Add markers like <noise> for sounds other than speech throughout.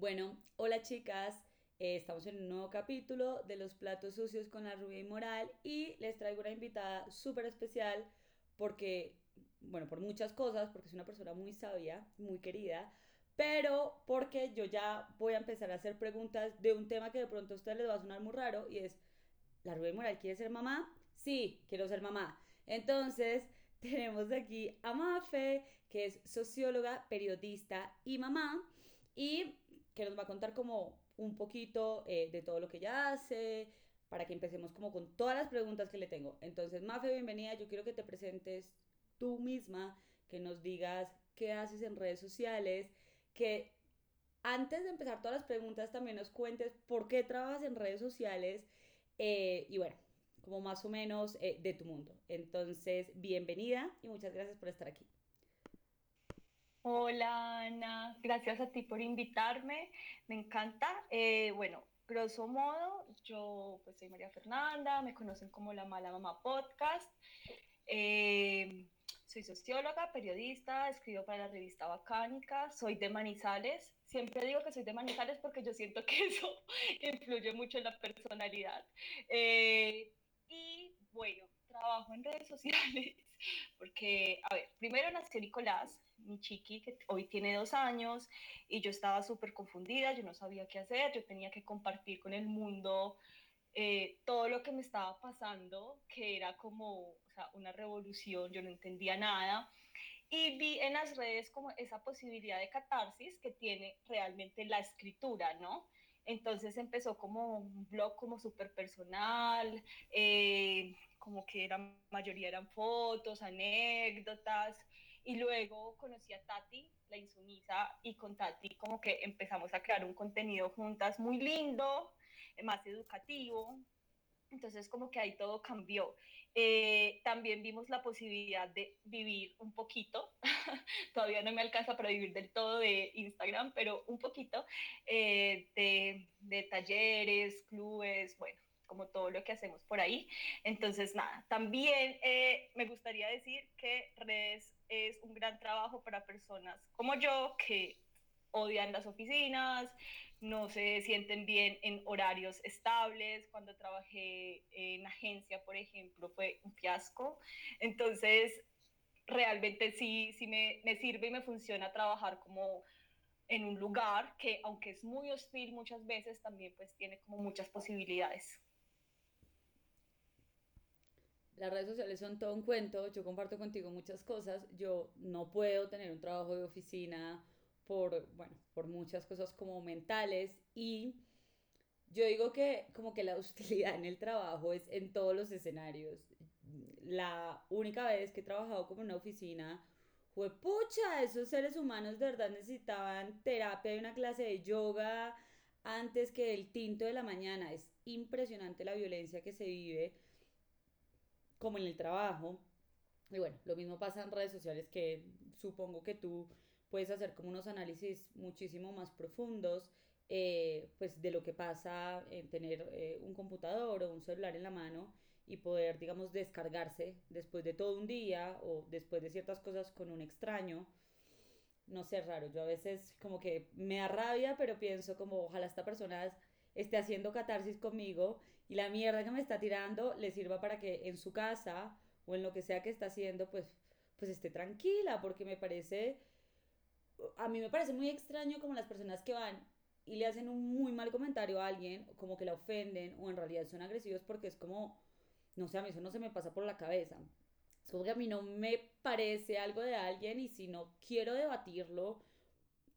Bueno, hola chicas, eh, estamos en un nuevo capítulo de los platos sucios con la rubia inmoral y les traigo una invitada súper especial porque, bueno, por muchas cosas, porque es una persona muy sabia, muy querida, pero porque yo ya voy a empezar a hacer preguntas de un tema que de pronto a ustedes les va a sonar muy raro y es, ¿la rubia inmoral quiere ser mamá? Sí, quiero ser mamá. Entonces, <laughs> tenemos aquí a Mafe, que es socióloga, periodista y mamá, y que nos va a contar como un poquito eh, de todo lo que ella hace, para que empecemos como con todas las preguntas que le tengo. Entonces, Mafe, bienvenida, yo quiero que te presentes tú misma, que nos digas qué haces en redes sociales, que antes de empezar todas las preguntas también nos cuentes por qué trabajas en redes sociales eh, y bueno, como más o menos eh, de tu mundo. Entonces, bienvenida y muchas gracias por estar aquí. Hola Ana, gracias a ti por invitarme, me encanta. Eh, bueno, grosso modo, yo pues soy María Fernanda, me conocen como la Mala Mamá Podcast. Eh, soy socióloga, periodista, escribo para la revista Bacánica, soy de Manizales. Siempre digo que soy de Manizales porque yo siento que <laughs> eso influye mucho en la personalidad. Eh, y bueno, trabajo en redes sociales porque, a ver, primero nació Nicolás, mi chiqui, que hoy tiene dos años, y yo estaba súper confundida, yo no sabía qué hacer, yo tenía que compartir con el mundo eh, todo lo que me estaba pasando, que era como una revolución, yo no entendía nada. Y vi en las redes como esa posibilidad de catarsis que tiene realmente la escritura, ¿no? Entonces empezó como un blog como súper personal, eh, como que la mayoría eran fotos, anécdotas, y luego conocí a Tati, la insumisa, y con Tati como que empezamos a crear un contenido juntas muy lindo, más educativo, entonces como que ahí todo cambió. Eh, también vimos la posibilidad de vivir un poquito, <laughs> todavía no me alcanza para vivir del todo de Instagram, pero un poquito eh, de, de, talleres, clubes, bueno, como todo lo que hacemos por ahí. Entonces nada, también eh, me gustaría decir que redes es un gran trabajo para personas como yo que odian las oficinas, no se sienten bien en horarios estables. Cuando trabajé en agencia, por ejemplo, fue un fiasco. Entonces, realmente sí, sí me, me sirve y me funciona trabajar como en un lugar que, aunque es muy hostil muchas veces, también pues tiene como muchas posibilidades. Las redes sociales son todo un cuento, yo comparto contigo muchas cosas, yo no puedo tener un trabajo de oficina por, bueno, por muchas cosas como mentales y yo digo que como que la <laughs> hostilidad en el trabajo es en todos los escenarios. La única vez que he trabajado como en una oficina fue, pucha, esos seres humanos de verdad necesitaban terapia y una clase de yoga antes que el tinto de la mañana. Es impresionante la violencia que se vive como en el trabajo. Y bueno, lo mismo pasa en redes sociales que supongo que tú puedes hacer como unos análisis muchísimo más profundos eh, pues de lo que pasa en tener eh, un computador o un celular en la mano y poder, digamos, descargarse después de todo un día o después de ciertas cosas con un extraño. No sé, raro. Yo a veces como que me da rabia, pero pienso como ojalá esta persona esté haciendo catarsis conmigo y la mierda que me está tirando le sirva para que en su casa o en lo que sea que está haciendo, pues, pues esté tranquila, porque me parece a mí me parece muy extraño como las personas que van y le hacen un muy mal comentario a alguien, como que la ofenden o en realidad son agresivos porque es como, no sé, a mí eso no se me pasa por la cabeza. Es como que a mí no me parece algo de alguien y si no quiero debatirlo,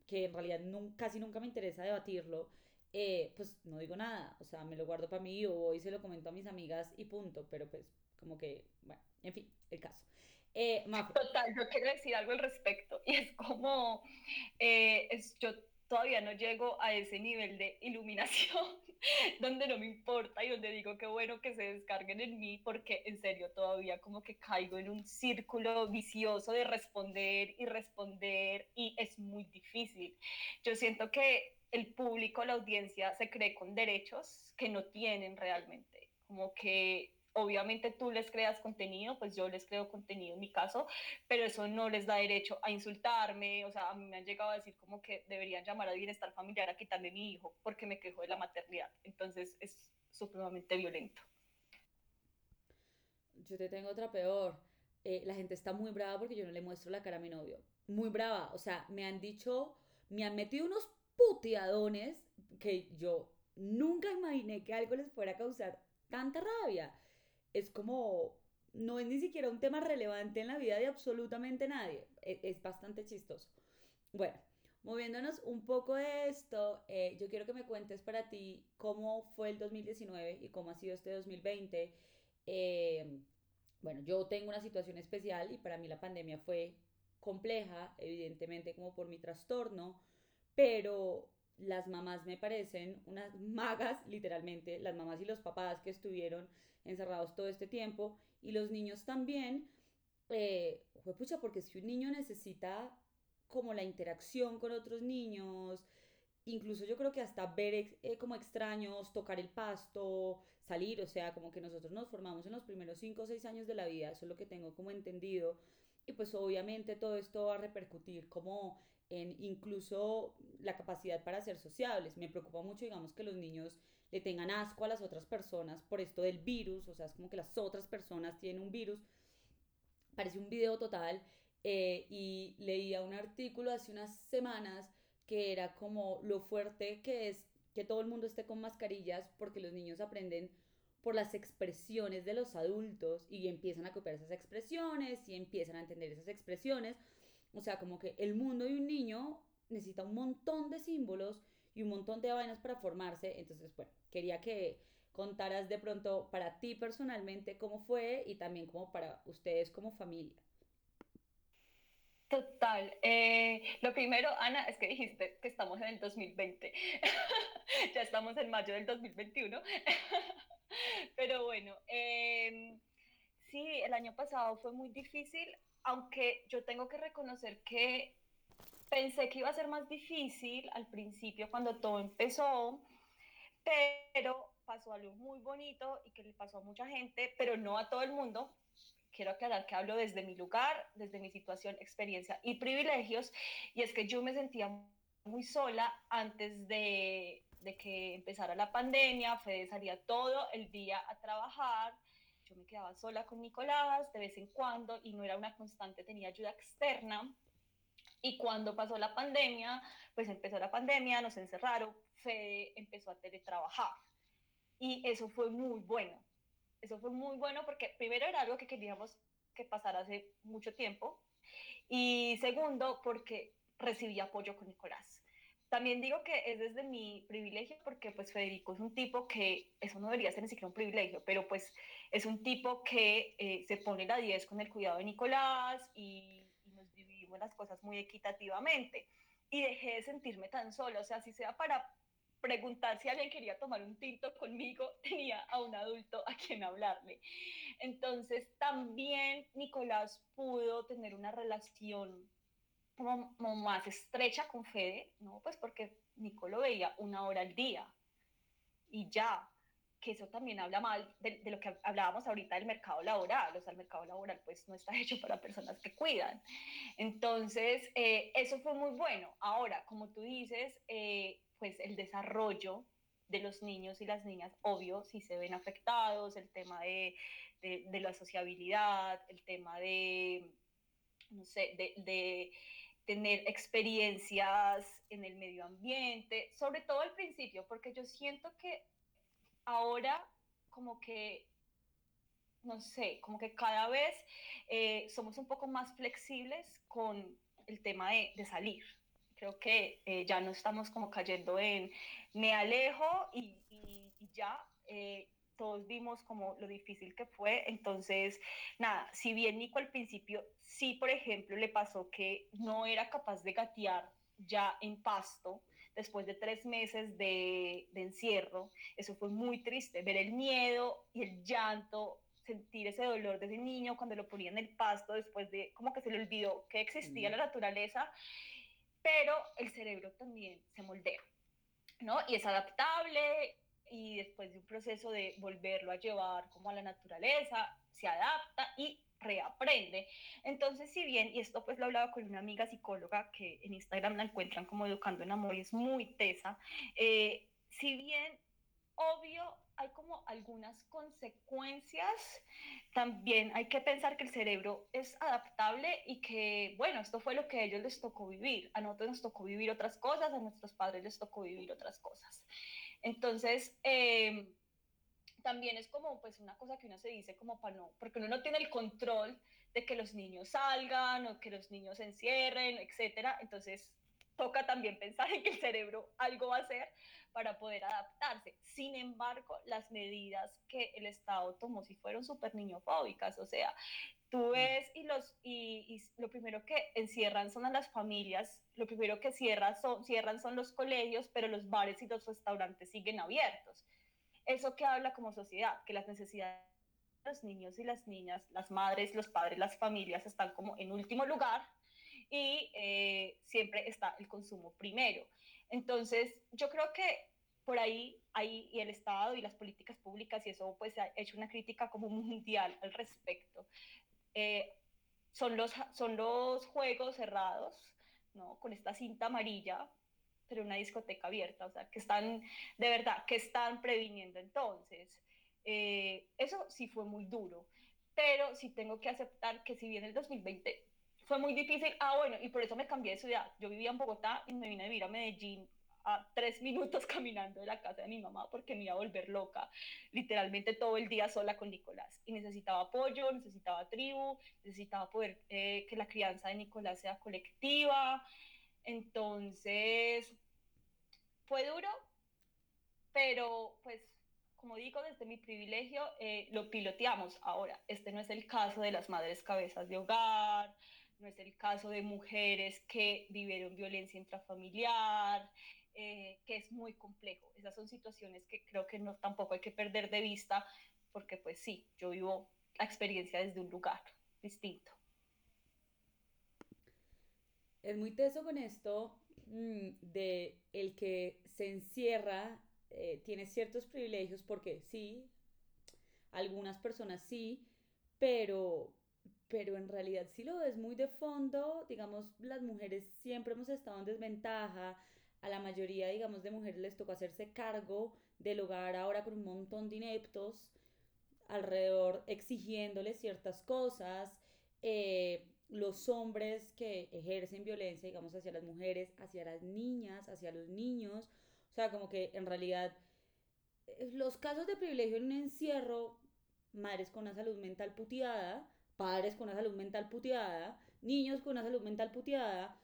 que en realidad casi nunca me interesa debatirlo, eh, pues no digo nada, o sea, me lo guardo para mí o voy y se lo comento a mis amigas y punto, pero pues como que, bueno, en fin, el caso. Eh, Total, yo quiero decir algo al respecto y es como, eh, es, yo todavía no llego a ese nivel de iluminación <laughs> donde no me importa y donde digo que bueno que se descarguen en mí porque en serio todavía como que caigo en un círculo vicioso de responder y responder y es muy difícil. Yo siento que el público, la audiencia se cree con derechos que no tienen realmente, como que obviamente tú les creas contenido, pues yo les creo contenido en mi caso, pero eso no les da derecho a insultarme, o sea, a mí me han llegado a decir como que deberían llamar al bienestar familiar a quitarme mi hijo porque me quejo de la maternidad, entonces es supremamente violento. Yo te tengo otra peor. Eh, la gente está muy brava porque yo no le muestro la cara a mi novio. Muy brava. O sea, me han dicho, me han metido unos puteadones que yo nunca imaginé que algo les fuera a causar tanta rabia. Es como, no es ni siquiera un tema relevante en la vida de absolutamente nadie. Es, es bastante chistoso. Bueno, moviéndonos un poco de esto, eh, yo quiero que me cuentes para ti cómo fue el 2019 y cómo ha sido este 2020. Eh, bueno, yo tengo una situación especial y para mí la pandemia fue compleja, evidentemente como por mi trastorno, pero las mamás me parecen unas magas, literalmente, las mamás y los papás que estuvieron encerrados todo este tiempo y los niños también. Eh, pucha, porque si un niño necesita como la interacción con otros niños, incluso yo creo que hasta ver eh, como extraños, tocar el pasto, salir, o sea, como que nosotros nos formamos en los primeros 5 o 6 años de la vida, eso es lo que tengo como entendido, y pues obviamente todo esto va a repercutir como en incluso la capacidad para ser sociables. Me preocupa mucho, digamos, que los niños le tengan asco a las otras personas por esto del virus, o sea, es como que las otras personas tienen un virus. Parece un video total eh, y leía un artículo hace unas semanas que era como lo fuerte que es que todo el mundo esté con mascarillas porque los niños aprenden por las expresiones de los adultos y empiezan a copiar esas expresiones y empiezan a entender esas expresiones. O sea, como que el mundo de un niño necesita un montón de símbolos y un montón de vainas para formarse. Entonces, bueno, quería que contaras de pronto para ti personalmente cómo fue y también como para ustedes como familia. Total. Eh, lo primero, Ana, es que dijiste que estamos en el 2020. <laughs> ya estamos en mayo del 2021. <laughs> Pero bueno, em, sí, el año pasado fue muy difícil, aunque yo tengo que reconocer que pensé que iba a ser más difícil al principio cuando todo empezó, pero pasó algo muy bonito y que le pasó a mucha gente, pero no a todo el mundo. Quiero aclarar que hablo desde mi lugar, desde mi situación, experiencia y privilegios, y es que yo me sentía muy sola antes de, de que empezara la pandemia, Fede salía todo el día a trabajar, yo me quedaba sola con Nicolás de vez en cuando y no era una constante, tenía ayuda externa. Y cuando pasó la pandemia, pues empezó la pandemia, nos encerraron, Fede empezó a teletrabajar. Y eso fue muy bueno, eso fue muy bueno porque primero era algo que queríamos que pasara hace mucho tiempo y segundo porque recibí apoyo con Nicolás. También digo que es desde mi privilegio porque pues Federico es un tipo que, eso no debería ser ni siquiera un privilegio, pero pues es un tipo que eh, se pone la 10 con el cuidado de Nicolás y, nos dividimos las cosas muy equitativamente. Y dejé de sentirme tan sola, o sea, si sea para preguntar si alguien quería tomar un tinto conmigo, <laughs> tenía a un adulto a quien hablarle. Entonces también Nicolás pudo tener una relación como, más estrecha con Fede, ¿no? Pues porque Nico lo veía una hora al día y ya, que eso también habla mal de, lo que hablábamos ahorita del mercado laboral, o sea, el mercado laboral pues no está <laughs> hecho para personas que cuidan. Entonces, eh, eso fue muy bueno. Ahora, como tú dices, eh, pues el desarrollo de los niños y las niñas, obvio, si se ven afectados, el tema de, de, la sociabilidad, el tema de, no sé, de, de, tener experiencias en el medio ambiente, sobre todo al principio, porque yo siento que ahora como que, no sé, como que cada vez eh, somos un poco más flexibles con el tema de, de salir, creo que eh, ya no estamos como cayendo en me alejo y, ya. Eh, todos vimos como lo difícil que fue. Entonces, nada, si bien Nico al principio sí, por ejemplo, le pasó que no era capaz de gatear ya en pasto después de tres meses de, de encierro, eso fue muy triste, ver el miedo y el llanto sentir ese dolor de ese niño cuando lo ponía en el pasto después de como que se le olvidó que existía la naturaleza pero el cerebro también se moldea, ¿no? Y es adaptable y después de un proceso de volverlo a llevar como a la naturaleza, se adapta y reaprende. Entonces, si bien, y esto pues lo hablaba con una amiga psicóloga que en Instagram la encuentran como Educando en Amor y es muy tesa, eh, si bien obvio hay como algunas consecuencias, también hay que pensar que el cerebro es adaptable y que, bueno, esto fue lo que a ellos les tocó vivir, a nosotros nos tocó vivir otras cosas, a nuestros padres les tocó vivir otras cosas. Entonces, eh, también es como pues una cosa que uno se dice como para no, porque uno no tiene el control de que los niños salgan o que los niños se encierren, etcétera. Entonces toca también pensar en que el cerebro algo va a hacer para poder adaptarse. Sin embargo, las medidas que el Estado tomó sí fueron súper niñofóbicas, o sea, tú ves y, los, y, y, lo primero que encierran son a las familias, lo primero que cierran son, cierran son los colegios, pero los bares y los restaurantes siguen abiertos. ¿Eso que habla como sociedad? Que las necesidades de los niños y las niñas, las madres, los padres, las familias están como en último lugar y eh, siempre está el consumo primero. Entonces, yo creo que por ahí, ahí y el Estado y las políticas públicas, y eso pues ha hecho una crítica como <laughs> mundial al respecto, eh, son, los, son los juegos cerrados, ¿no? Con esta cinta amarilla, pero una discoteca abierta, o sea, que están, de verdad, que están previniendo entonces. Eh, eso sí fue muy duro, pero sí tengo que aceptar que si bien el 2020 fue muy difícil, ah, bueno, y por eso me cambié de ciudad. Yo vivía en Bogotá y me vine a vivir a Medellín a tres <laughs> minutos caminando de la casa de mi mamá porque me iba a volver loca, literalmente todo el día sola con Nicolás. Y necesitaba apoyo, necesitaba tribu, necesitaba poder eh, que la crianza de Nicolás sea colectiva. Entonces, fue duro, pero pues como digo, desde mi privilegio eh, lo piloteamos. Ahora, este no es el caso de las madres cabezas de hogar, no es el caso de mujeres que vivieron violencia intrafamiliar, eh, que es muy complejo. Esas son situaciones que creo que no tampoco hay que perder de vista, porque pues sí, yo vivo la experiencia desde un lugar distinto. Es muy teso con esto mm, de el que se encierra, eh, tiene ciertos privilegios, porque sí, algunas personas sí, pero, pero en realidad si lo ves muy de fondo, digamos, las mujeres siempre hemos estado en desventaja, a la mayoría, digamos, de mujeres les tocó hacerse cargo del hogar ahora con un montón de ineptos alrededor exigiéndoles ciertas cosas, eh, los hombres que ejercen violencia, digamos, hacia las mujeres, hacia las niñas, hacia los niños, o sea, como que en realidad eh, los casos de privilegio en un encierro, madres con una salud mental puteada, padres con una salud mental puteada, niños con una salud mental puteada,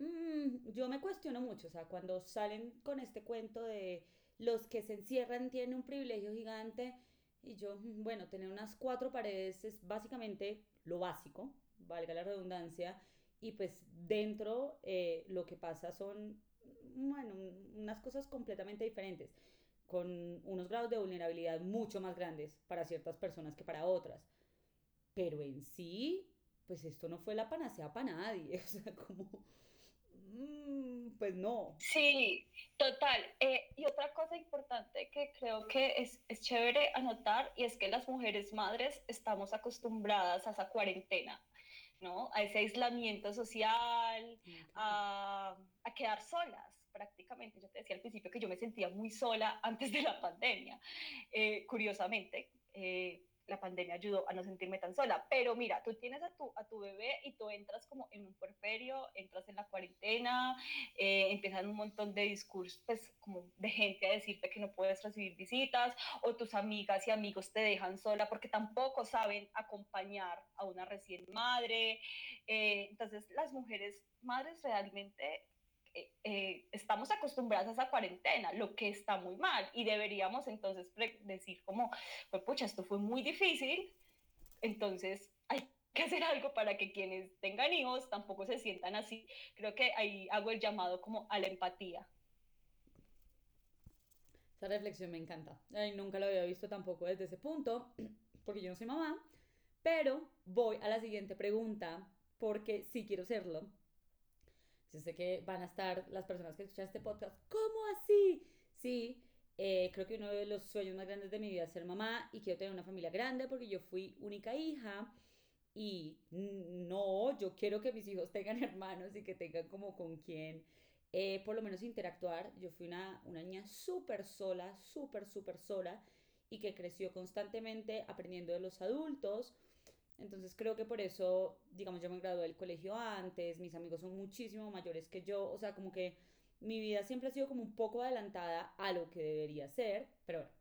mmm, yo me cuestiono mucho, o sea, cuando salen con este cuento de los que se encierran tienen un privilegio gigante y yo, mm, bueno, tener unas cuatro paredes es básicamente lo básico, valga la redundancia, y pues dentro eh, lo que pasa son, bueno, unas cosas completamente diferentes, con unos grados de vulnerabilidad mucho más grandes para ciertas personas que para otras. Pero en sí, pues esto no fue la panacea para nadie, <laughs> o sea, como Mm, pues no. Sí, total. Eh, y otra cosa importante que creo que es, es chévere anotar y es que las mujeres madres estamos acostumbradas a esa cuarentena. ¿No? A ese aislamiento social, a, a, quedar solas prácticamente. Yo te decía al principio que yo me sentía muy sola antes de la <laughs> pandemia, eh, curiosamente. Eh, la pandemia ayudó a no sentirme tan sola. Pero mira, tú tienes a tu, a tu bebé y tú entras como en un porferio, entras en la cuarentena, eh, empiezan un montón de discursos, pues como de gente a decirte que no puedes recibir visitas o tus amigas y amigos te dejan sola porque tampoco saben acompañar a una recién madre. Eh, entonces las mujeres madres realmente eh, eh, estamos acostumbradas a esa cuarentena, lo que está muy mal, y deberíamos entonces decir como, pues pucha, esto fue muy difícil, entonces hay que hacer algo para que quienes tengan hijos tampoco se sientan así. Creo que ahí hago el llamado como a la empatía. Esa reflexión me encanta. nunca lo había visto tampoco desde ese punto, <clears throat> porque yo no soy mamá, pero voy a la siguiente pregunta, porque sí quiero serlo. Yo sé que van a estar las personas que escuchan este podcast, ¿cómo así? Sí, Eh, creo que uno de los sueños más grandes de mi vida es ser mamá y quiero tener una familia grande porque yo fui única hija y no, yo quiero que mis hijos tengan <laughs> hermanos y que tengan como con quien eh, por lo menos interactuar. Yo fui una, una niña súper sola, súper, súper sola y que creció constantemente aprendiendo de los adultos. Entonces creo que por eso, digamos, yo me gradué del colegio antes, mis amigos son muchísimo mayores que yo, o sea, como que mi vida siempre ha sido como un poco adelantada a lo que debería ser, pero bueno.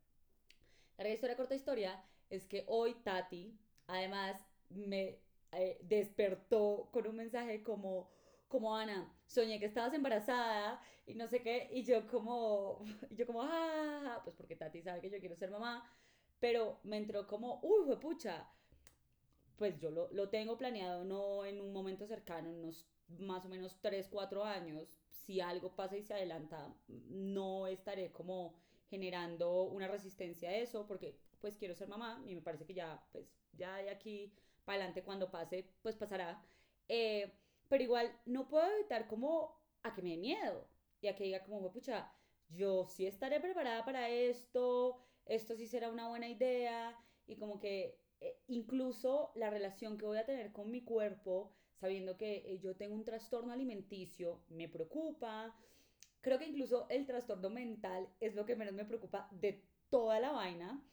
La historia, corta historia, es que hoy Tati, además, me eh, despertó con un mensaje como, como Ana, soñé que estabas embarazada y no sé qué, y yo como, <laughs> yo como, ah, pues porque Tati sabe que yo quiero ser mamá, pero me entró como, uy, fue pucha, pues yo lo, lo tengo planeado no en un momento cercano, en unos más o menos 3, 4 años, si algo pasa y se adelanta, no estaré como generando una resistencia a eso, porque pues quiero ser mamá y me parece que ya, pues ya de aquí para adelante cuando pase, pues pasará. Eh, pero igual no puedo evitar como a que me dé miedo y a que diga como, pucha, yo sí estaré preparada para esto, esto sí será una buena idea y como que eh, incluso la relación que voy a tener con mi cuerpo, sabiendo que eh, yo tengo un trastorno alimenticio, me preocupa. Creo que incluso el trastorno mental es lo que menos me preocupa de toda la vaina.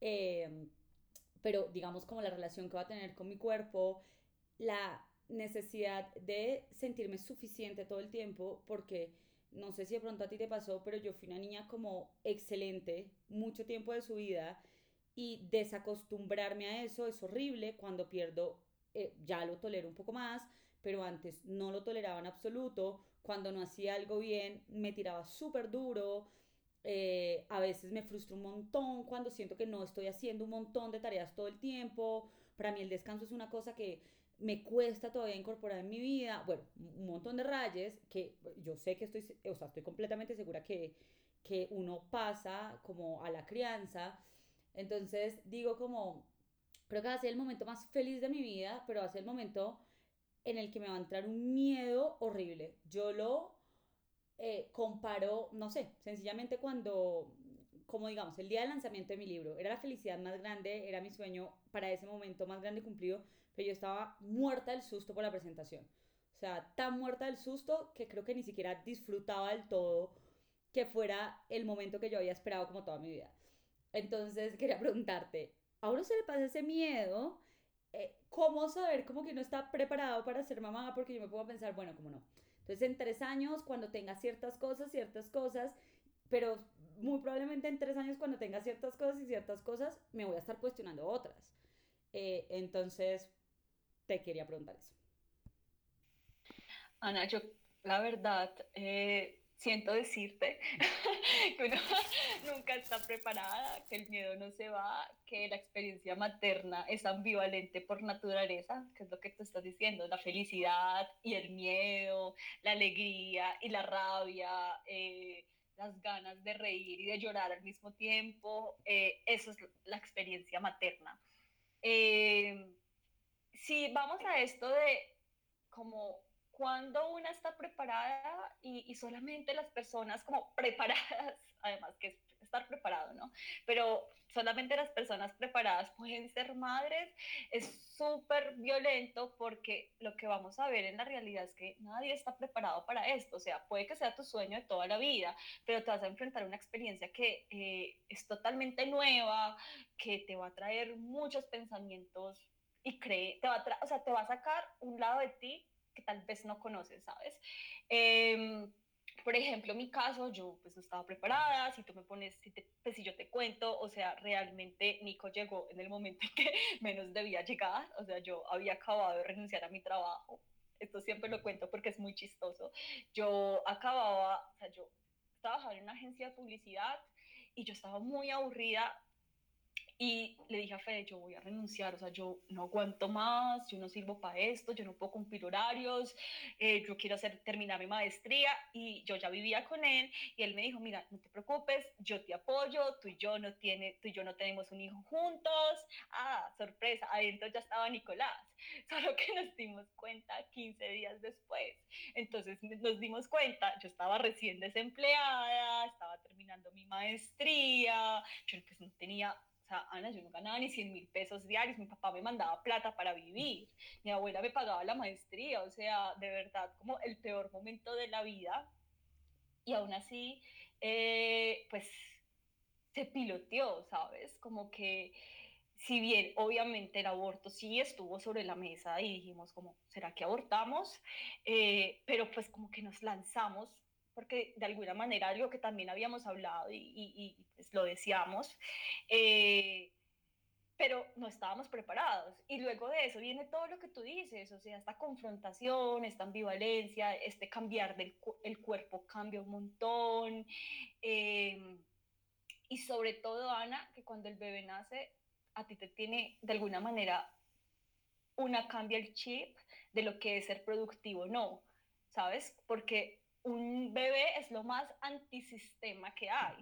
Em, pero digamos como la relación que voy a tener con mi cuerpo, la necesidad de sentirme suficiente todo el tiempo, porque no sé si de pronto a ti te pasó, pero yo fui una niña como excelente mucho tiempo de su vida y desacostumbrarme a eso es horrible cuando pierdo, eh, ya lo tolero un poco más, pero antes no lo toleraba en absoluto, cuando no hacía algo bien me tiraba súper duro, eh, a veces me frustro un montón cuando siento que no estoy haciendo un montón de tareas todo el tiempo, para mí el descanso es una cosa que me cuesta todavía incorporar en mi vida, bueno, un montón de rayes que yo sé que estoy, o sea, estoy completamente segura que, que uno pasa como a la crianza, entonces digo como, creo que va a ser el momento más feliz de mi vida, pero va a ser el momento en el que me va a entrar un miedo horrible. Yo lo eh, comparo, no sé, sencillamente cuando, como digamos, el día del lanzamiento de mi libro, era la felicidad más grande, era mi sueño para ese momento más grande cumplido, pero yo estaba muerta del susto por la presentación. O sea, tan muerta del susto que creo que ni siquiera disfrutaba del todo que fuera el momento que yo había esperado como toda mi vida. Entonces quería preguntarte, ¿a uno se le pasa ese miedo? Eh, ¿Cómo saber como que uno está preparado para ser mamá? Porque yo me puedo pensar, bueno, como no. Entonces en tres años, cuando tenga ciertas cosas, ciertas cosas, pero muy probablemente en tres años, cuando tenga ciertas cosas y ciertas cosas, me voy a estar cuestionando otras. Eh, entonces, te quería preguntar eso. Ana, yo la verdad eh, siento decirte <laughs> que uno <laughs> nunca está preparada, que el miedo no se va, que la experiencia materna es ambivalente por naturaleza, que es lo que tú estás diciendo, la felicidad y el miedo, la alegría y la rabia, eh, las ganas de reír y de llorar al mismo tiempo, eh, eso es la experiencia materna. Eh, si vamos a esto de como cuando una está preparada y, solamente las personas como <laughs> preparadas, además que es estar preparado, ¿no? Pero solamente las personas preparadas pueden ser madres, es súper violento porque lo que vamos a ver en la realidad es que nadie está preparado para esto, o sea, puede que sea tu sueño de toda la vida, pero te vas a enfrentar a una experiencia que eh, es totalmente nueva, que te va a traer muchos pensamientos y cree, te va a o sea, te va a sacar un lado de ti que tal vez no conoces, ¿sabes? Em, por ejemplo, en mi caso, yo pues no estaba preparada, si tú me pones, si, pues, si yo te cuento, o sea, realmente Nico llegó en el momento en que <laughs> menos debía llegar, o sea, yo había acabado de renunciar a mi trabajo, esto siempre lo cuento porque es muy chistoso, yo acababa, o sea, yo trabajaba en una agencia de publicidad y yo estaba muy aburrida Y le dije a Fede, yo voy a renunciar, o sea, yo no aguanto más, yo no sirvo para esto, yo no puedo cumplir horarios, eh, yo quiero hacer, terminar mi maestría y yo ya vivía con él y él me dijo, mira, no te preocupes, yo te apoyo, tú y yo no, tiene, tú y yo no tenemos un hijo juntos. Ah, sorpresa, adentro ya estaba Nicolás, <laughs> solo que nos dimos cuenta 15 días después. Entonces nos dimos cuenta, yo estaba recién desempleada, estaba terminando mi maestría, yo pues no tenía sea, Ana, yo no ganaba ni 100 mil pesos diarios, mi papá me mandaba plata para vivir, mi abuela me pagaba la maestría, o sea, de verdad, como el peor momento de la vida. Y aún así, eh, pues se piloteó, ¿sabes? Como que, si bien obviamente el aborto sí estuvo sobre la mesa y dijimos como, ¿será que abortamos? Eh, pero pues como que nos lanzamos porque de alguna manera algo que también habíamos hablado y, y, pues lo decíamos, eh, pero no estábamos preparados. Y luego de eso viene todo lo que tú dices, o sea, esta confrontación, esta ambivalencia, este cambiar del el cuerpo cambia un montón. Em, y sobre todo, Ana, que cuando el bebé nace, a ti te tiene de alguna manera una cambia el chip de lo que es ser productivo o no, ¿sabes? Porque un bebé es lo más antisistema que hay.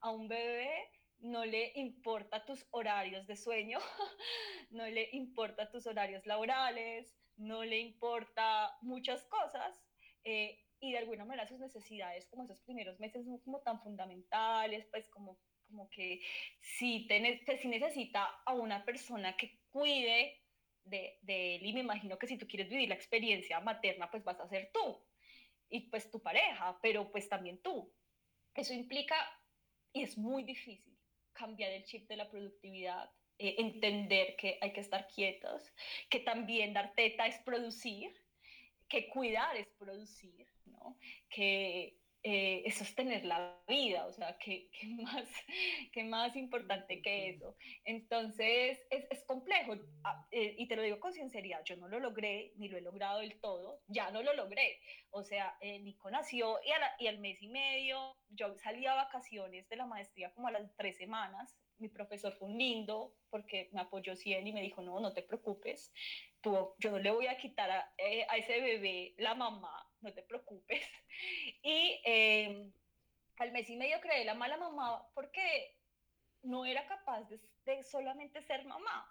A un bebé no le importa tus horarios de sueño, <laughs> no le importa tus horarios laborales, no le importa muchas cosas. Eh, y de alguna manera sus necesidades, como esos primeros meses, son como tan fundamentales, pues como, como que si, te, si necesita a una persona que cuide de, de él, y me imagino que si tú quieres vivir la experiencia materna, pues vas a ser tú y pues tu pareja, pero pues también tú. Eso implica, y es muy difícil, cambiar el chip de la productividad, eh, entender que hay que estar quietos, que también dar teta es producir, que cuidar es producir, ¿no? que eh, es sostener la vida, o sea, ¿qué, más, <laughs> qué más importante que eso? Entonces, es, es complejo, ah, eh, y te lo digo con sinceridad, yo no lo logré, ni lo he logrado del todo, ya no lo logré, o sea, eh, Nico nació y, y al mes y medio, yo salí a vacaciones de la maestría como a las tres semanas, mi profesor fue un lindo porque me apoyó 100 y me dijo, no, no te preocupes, tú, yo no le voy a quitar a, a ese bebé la mamá, no te preocupes. <laughs> Y eh, al mes y medio creé la mala mamá porque no era capaz de, solamente ser mamá.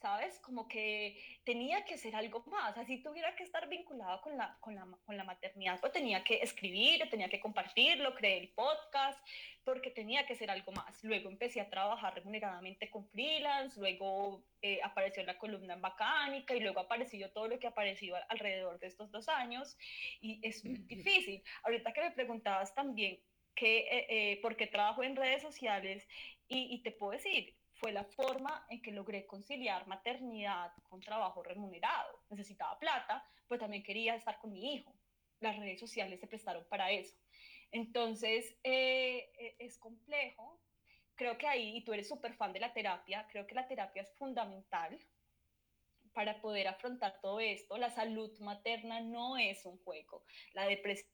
¿Sabes? Como que tenía que ser algo más, así tuviera que estar vinculada con la, con la, con la maternidad, o tenía que escribir, tenía que compartirlo, creé el podcast, porque tenía que ser algo más. Luego empecé a trabajar remuneradamente con freelance, luego eh, apareció la columna en Bacánica y luego apareció todo lo que apareció alrededor de estos dos años y es muy difícil. Ahorita que me preguntabas también que, eh, eh, por qué trabajo en redes sociales y, y te puedo decir, fue la forma en que logré conciliar maternidad con trabajo remunerado. Necesitaba plata, pero también quería estar con mi hijo. Las redes sociales se prestaron para eso. Entonces, eh, eh, es complejo. Creo que ahí, y tú eres súper fan de la terapia, creo que la terapia es fundamental para poder afrontar todo esto. La salud materna no es un juego. La depresión,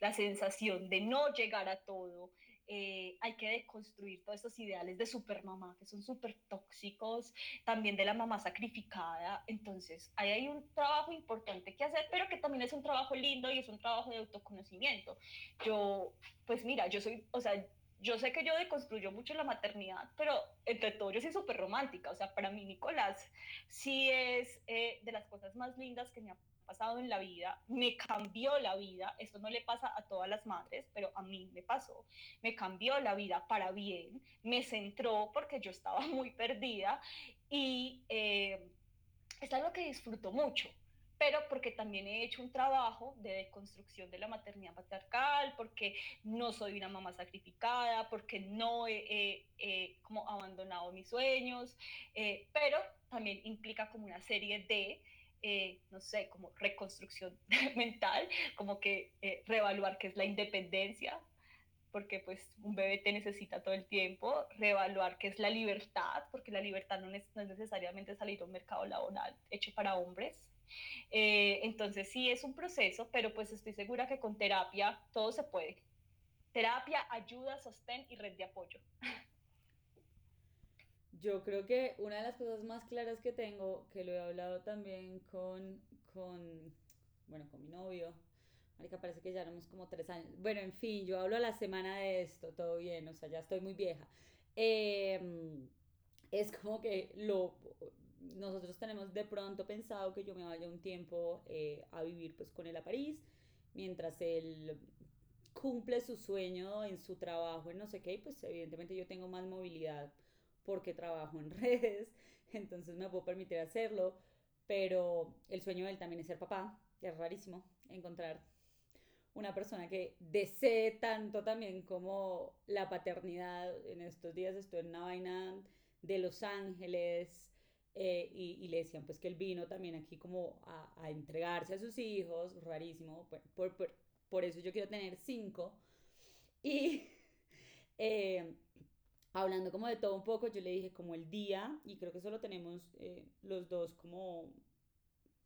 la sensación de no llegar a todo, eh, hay que deconstruir todos estos ideales de supermamá que son súper tóxicos, también de la mamá sacrificada. Entonces, ahí hay un trabajo importante que hacer, pero que también es un trabajo lindo y es un trabajo de autoconocimiento. Yo, pues mira, yo soy, o sea, yo sé que yo deconstruyo mucho la maternidad, pero entre todo yo soy súper romántica. O sea, para mí Nicolás sí es eh, de las cosas más lindas que me ha pasado en la vida, me cambió la vida, esto no le pasa a todas las madres, pero a mí me pasó, me cambió la vida para bien, me centró porque yo estaba <laughs> muy perdida y eh, es algo que disfruto mucho pero porque también he hecho un trabajo de deconstrucción de la maternidad patriarcal, porque no soy una mamá sacrificada, porque no he, como abandonado mis sueños, eh, pero también implica como una serie de eh, no sé, como reconstrucción <laughs> mental, como que eh, reevaluar qué es la independencia, porque pues un bebé te necesita todo el tiempo, reevaluar qué es la libertad, porque la libertad no es, necesariamente salir a un mercado laboral hecho para hombres. Eh, entonces sí es un proceso, pero pues estoy segura que con terapia todo se puede. Terapia, ayuda, sostén y red de apoyo. <laughs> Yo creo que una de las cosas más claras que tengo, que lo he hablado también con, con bueno, con mi novio, Marica, parece que ya éramos como tres años. Bueno, en fin, yo hablo a la semana de esto, todo bien, o sea, ya estoy muy vieja. Em, es como que lo, nosotros tenemos de pronto pensado que yo me vaya un tiempo eh, a vivir pues con él a París, mientras él cumple su sueño en su trabajo, en no sé qué, pues evidentemente yo tengo más movilidad porque trabajo en <laughs> redes, entonces me puedo permitir hacerlo, pero el sueño de él también es ser papá, es rarísimo encontrar una persona que desee tanto también como la paternidad. En estos días estoy en una vaina de Los Ángeles eh, y, le decían pues que él vino también aquí como a, entregarse a sus hijos, rarísimo, por, por, por, eso yo quiero tener cinco. Y <laughs> eh, hablando como de todo un poco, yo le dije como el día, y creo que eso lo tenemos eh, los dos como,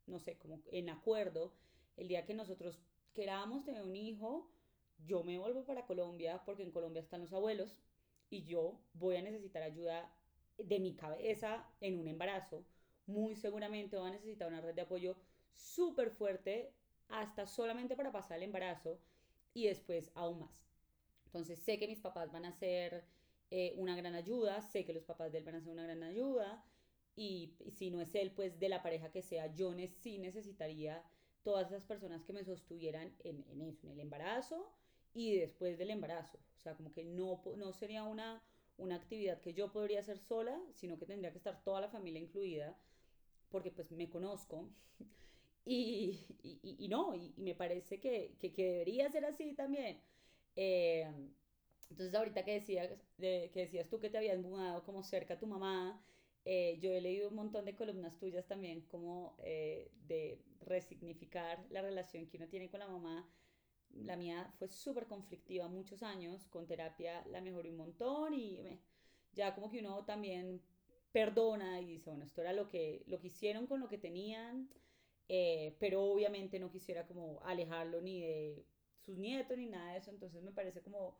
no sé, como en acuerdo, el día que nosotros queramos tener un hijo, yo me vuelvo para Colombia porque en Colombia están los abuelos y yo voy a necesitar ayuda de mi cabeza en un embarazo. Muy seguramente voy a necesitar una red de apoyo súper fuerte hasta solamente para pasar el embarazo y después aún más. Entonces sé que mis papás van a ser eh, una gran ayuda, sé que los papás de él van una gran ayuda y, si no es él, pues de la pareja que sea, yo sí necesitaría todas esas personas que me sostuvieran en, en eso, en el embarazo y después del embarazo. O sea, como que no, no sería una, una actividad que yo podría hacer sola, sino que tendría que estar toda la familia incluida, porque pues me conozco. <laughs> Y, y, no, y, me parece que, que, que, debería ser así también. Eh, entonces ahorita que decías, de, que decías tú que te habías mudado como cerca a tu mamá, eh, yo he leído un montón de columnas tuyas también como eh, de resignificar la relación que uno tiene con la mamá. La mía fue súper conflictiva muchos años, con terapia la mejoré un montón y ya como que uno también perdona y dice, bueno, esto era lo que, lo que hicieron con lo que tenían, eh, pero obviamente no quisiera como alejarlo ni de sus nietos ni nada de eso, entonces me parece como,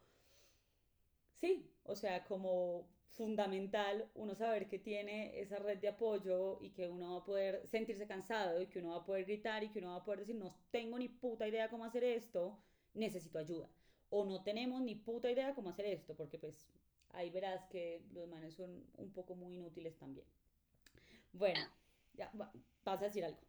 sí, o sea, como fundamental uno saber que tiene esa red de apoyo y que uno va a poder sentirse cansado y que uno va a poder gritar y que uno va a poder decir no tengo ni puta idea cómo hacer esto, necesito ayuda. O no tenemos ni puta idea cómo hacer esto, porque pues ahí verás que los manes son un poco muy inútiles también. Bueno, ya vas a decir algo.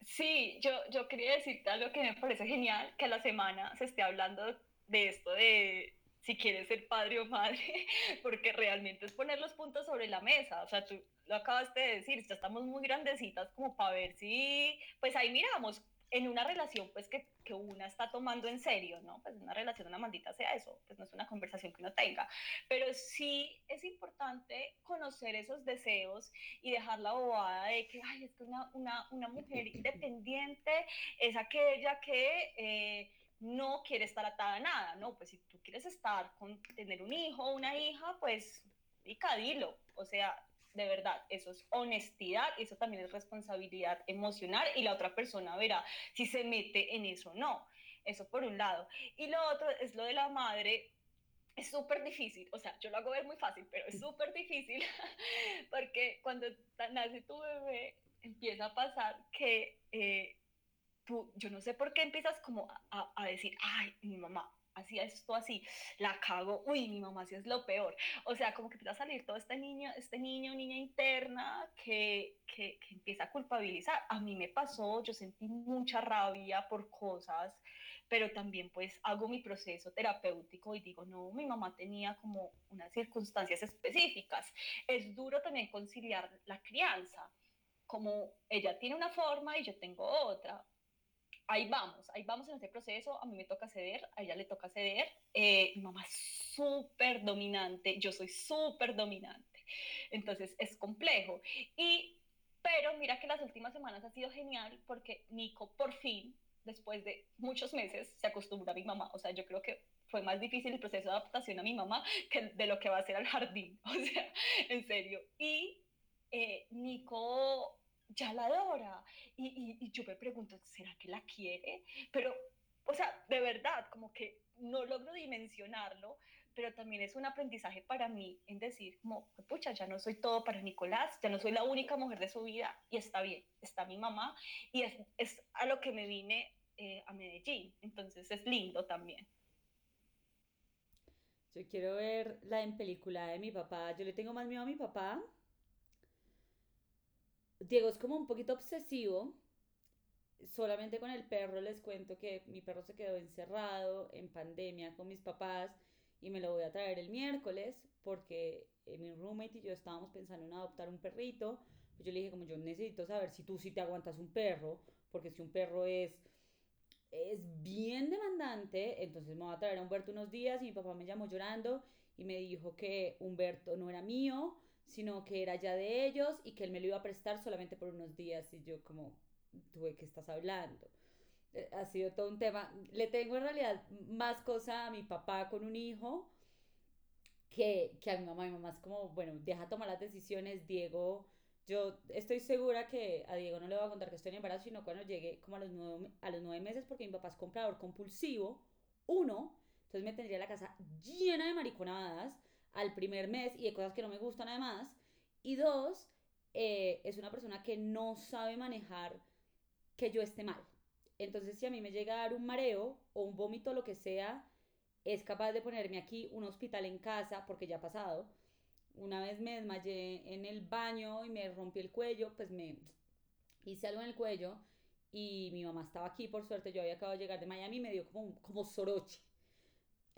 Sí, yo, yo quería decirte algo que me parece genial, que a la semana se esté hablando de esto de si quieres ser padre o madre, <laughs> porque realmente es poner los puntos sobre la mesa. O sea, tú lo acabaste de decir, ya estamos muy grandecitas como para ver si, pues ahí miramos en una relación pues que, que, una está tomando en serio, ¿no? Pues una relación, una maldita sea eso, pues no es una conversación que uno tenga, pero sí es importante conocer esos deseos y dejar la bobada de que, ay, es que una, una, una mujer independiente es aquella que... Eh, no quiere estar atada a nada, ¿no? Pues si tú quieres estar con tener un hijo o una hija, pues pica, dilo. O sea, de verdad, eso es honestidad, eso también es responsabilidad emocional y la otra persona verá si se mete en eso o no. Eso por un lado. Y lo otro es lo de la madre. Es súper difícil, o sea, yo lo hago ver muy fácil, pero es súper difícil <laughs> porque cuando nace tu bebé empieza a pasar que eh, yo no sé por qué empiezas como a, a decir, ay, mi mamá hacía esto así, la cago, uy, mi mamá sí es lo peor. O sea, como que empieza a salir todo este niño, este niño, niña interna que, que, que, empieza a culpabilizar. A mí me pasó, yo sentí mucha rabia por cosas, pero también pues hago mi proceso terapéutico y digo, no, mi mamá tenía como unas circunstancias específicas. Es duro también conciliar la crianza, como ella tiene una forma y yo tengo otra ahí vamos, ahí vamos en ese proceso, a mí me toca ceder, a ella le toca ceder, eh, mi mamá es súper dominante, yo soy súper dominante, entonces es complejo. Y, pero mira que las últimas semanas ha sido genial porque Nico por fin, después de muchos meses, se acostumbra a mi mamá, o sea, yo creo que fue más difícil el proceso de adaptación a mi mamá que de lo que va a ser al jardín, <laughs> o sea, en serio. Y eh, Nico ya la adora. Y, y, yo me pregunto, ¿será que la quiere? Pero, o sea, de verdad, como que no logro dimensionarlo, pero también es un aprendizaje para mí en decir, como, pucha, ya no soy todo para Nicolás, ya no soy la única mujer de su vida y está bien, está mi mamá y es, es a lo que me vine eh, a Medellín, entonces es lindo también. Yo quiero ver la en película de mi papá, yo le tengo más miedo a mi papá. Diego es como un poquito obsesivo, solamente con el perro les cuento que mi perro se quedó encerrado en pandemia con mis papás y me lo voy a traer el miércoles porque eh, mi roommate y yo estábamos pensando en adoptar un perrito. Pues yo le dije como yo necesito saber si tú sí te aguantas un perro, porque si un perro es es bien demandante, entonces me voy a traer a Humberto unos días y mi papá me llamó llorando y me dijo que Humberto no era mío, sino que era ya de ellos y que él me lo iba a prestar solamente por unos días y yo como, tuve que estás hablando? Eh, ha sido todo un tema. Le tengo en realidad más cosa a mi papá con un hijo que, que a mi mamá. Mi mamá es como, bueno, deja tomar las decisiones. Diego, yo estoy segura que a Diego no le voy a contar que estoy en embarazo, sino cuando llegue como a los nueve, a los nueve meses, porque mi papá es comprador compulsivo. Uno, entonces me tendría la casa llena de mariconadas al primer mes y de cosas que no me gustan además. Y dos, eh, es una persona que no sabe manejar que yo esté mal. Entonces, si a mí me llega a dar un mareo o un vómito, lo que sea, es capaz de ponerme aquí un hospital en casa, porque ya ha pasado. Una vez me desmayé en el baño y me rompí el cuello, pues me hice algo en el cuello y mi mamá estaba aquí, por suerte, yo había acabado de llegar de Miami y me dio como, como soroche.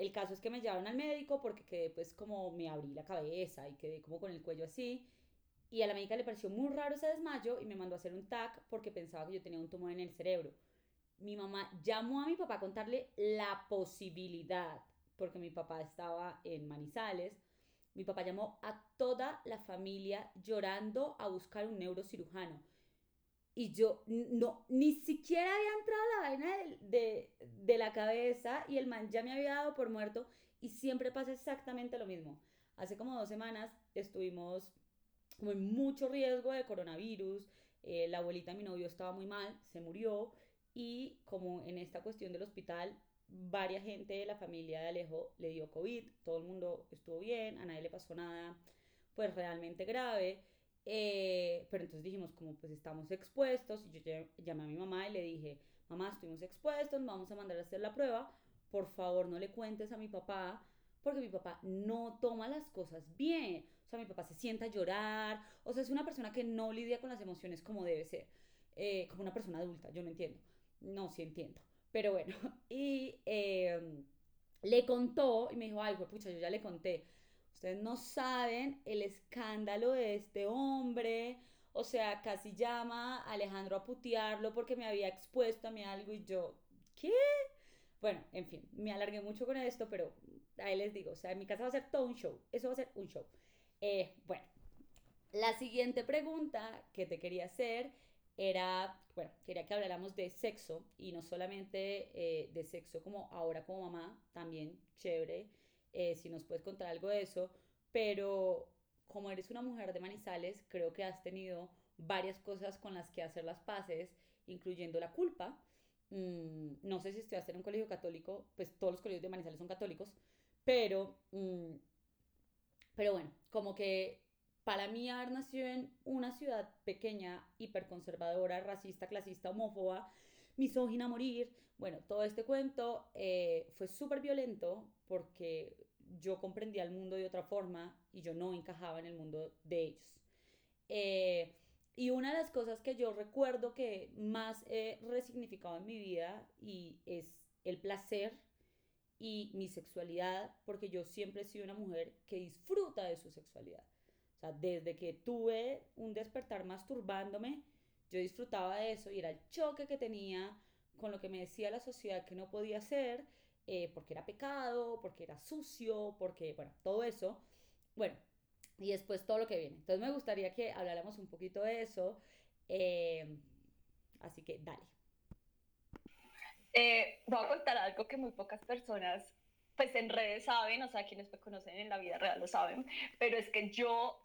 El caso es que me llevaron al médico porque quedé pues como me abrí la cabeza y quedé como con el cuello así. Y a la médica le pareció muy raro ese desmayo y me mandó a hacer un TAC porque pensaba que yo tenía un tumor en el cerebro mi mamá llamó a mi papá a contarle la posibilidad, porque mi papá estaba en Manizales. Mi papá llamó a toda la familia llorando a buscar un neurocirujano. Y yo no, ni siquiera había entrado la vaina de, de, la cabeza y el man ya me había dado por muerto y siempre pasa exactamente lo mismo. Hace como dos semanas estuvimos como en mucho riesgo de coronavirus. Eh, la abuelita de mi novio estaba muy mal, se murió y como en esta cuestión del hospital, varias gente de la familia de Alejo le dio COVID, todo el mundo estuvo bien, a nadie le pasó nada, pues realmente grave. Eh, pero entonces dijimos, como pues estamos expuestos, y yo llamé a mi mamá y le dije, mamá, estuvimos expuestos, vamos a mandar a hacer la prueba, por favor no le cuentes a mi papá, porque mi papá no toma las cosas bien. O sea, mi papá se sienta a llorar, o sea, es una persona que no lidia con las emociones como debe ser, eh, como una persona adulta, yo no entiendo. No, sí entiendo. Pero bueno, <laughs> y em, le contó y me dijo, ay, pues pucha, yo ya le conté. Ustedes no saben el escándalo de este hombre. O sea, casi llama a Alejandro a putearlo porque me había expuesto a mí algo y yo, ¿qué? Bueno, en fin, me alargué mucho con esto, pero ahí les digo, o sea, en mi casa va a ser todo un show. Eso va a ser un show. Eh, bueno, la siguiente pregunta que te quería hacer era, bueno, quería que habláramos de sexo y no solamente eh, de sexo como ahora como mamá, también chévere, eh, si nos puedes contar algo de eso, pero como eres una mujer de Manizales, creo que has tenido varias cosas con las que hacer las paces, incluyendo la culpa. Mm, no sé si estudiaste en un colegio católico, pues todos los colegios de Manizales son católicos, pero, mm, pero bueno, como que para mí haber nacido en una ciudad pequeña, hiperconservadora, racista, clasista, homófoba, misógina a morir, bueno, todo este cuento eh, fue súper violento porque yo comprendía el mundo de otra forma y yo no encajaba en el mundo de ellos. Eh, y una de las cosas que yo recuerdo que más he resignificado en mi vida y es el placer y mi sexualidad, porque yo siempre he sido una mujer que disfruta de su sexualidad. O sea, desde que tuve un despertar masturbándome, yo disfrutaba de eso y era el choque que tenía con lo que me decía la sociedad que no podía hacer, eh, porque era pecado, porque era sucio, porque, bueno, todo eso. Bueno, y después todo lo que viene. Entonces me gustaría que habláramos un poquito de eso. Eh, así que dale. Eh, voy a contar algo que muy pocas personas pues en redes saben, o sea, quienes me conocen en la vida real lo saben, pero es que yo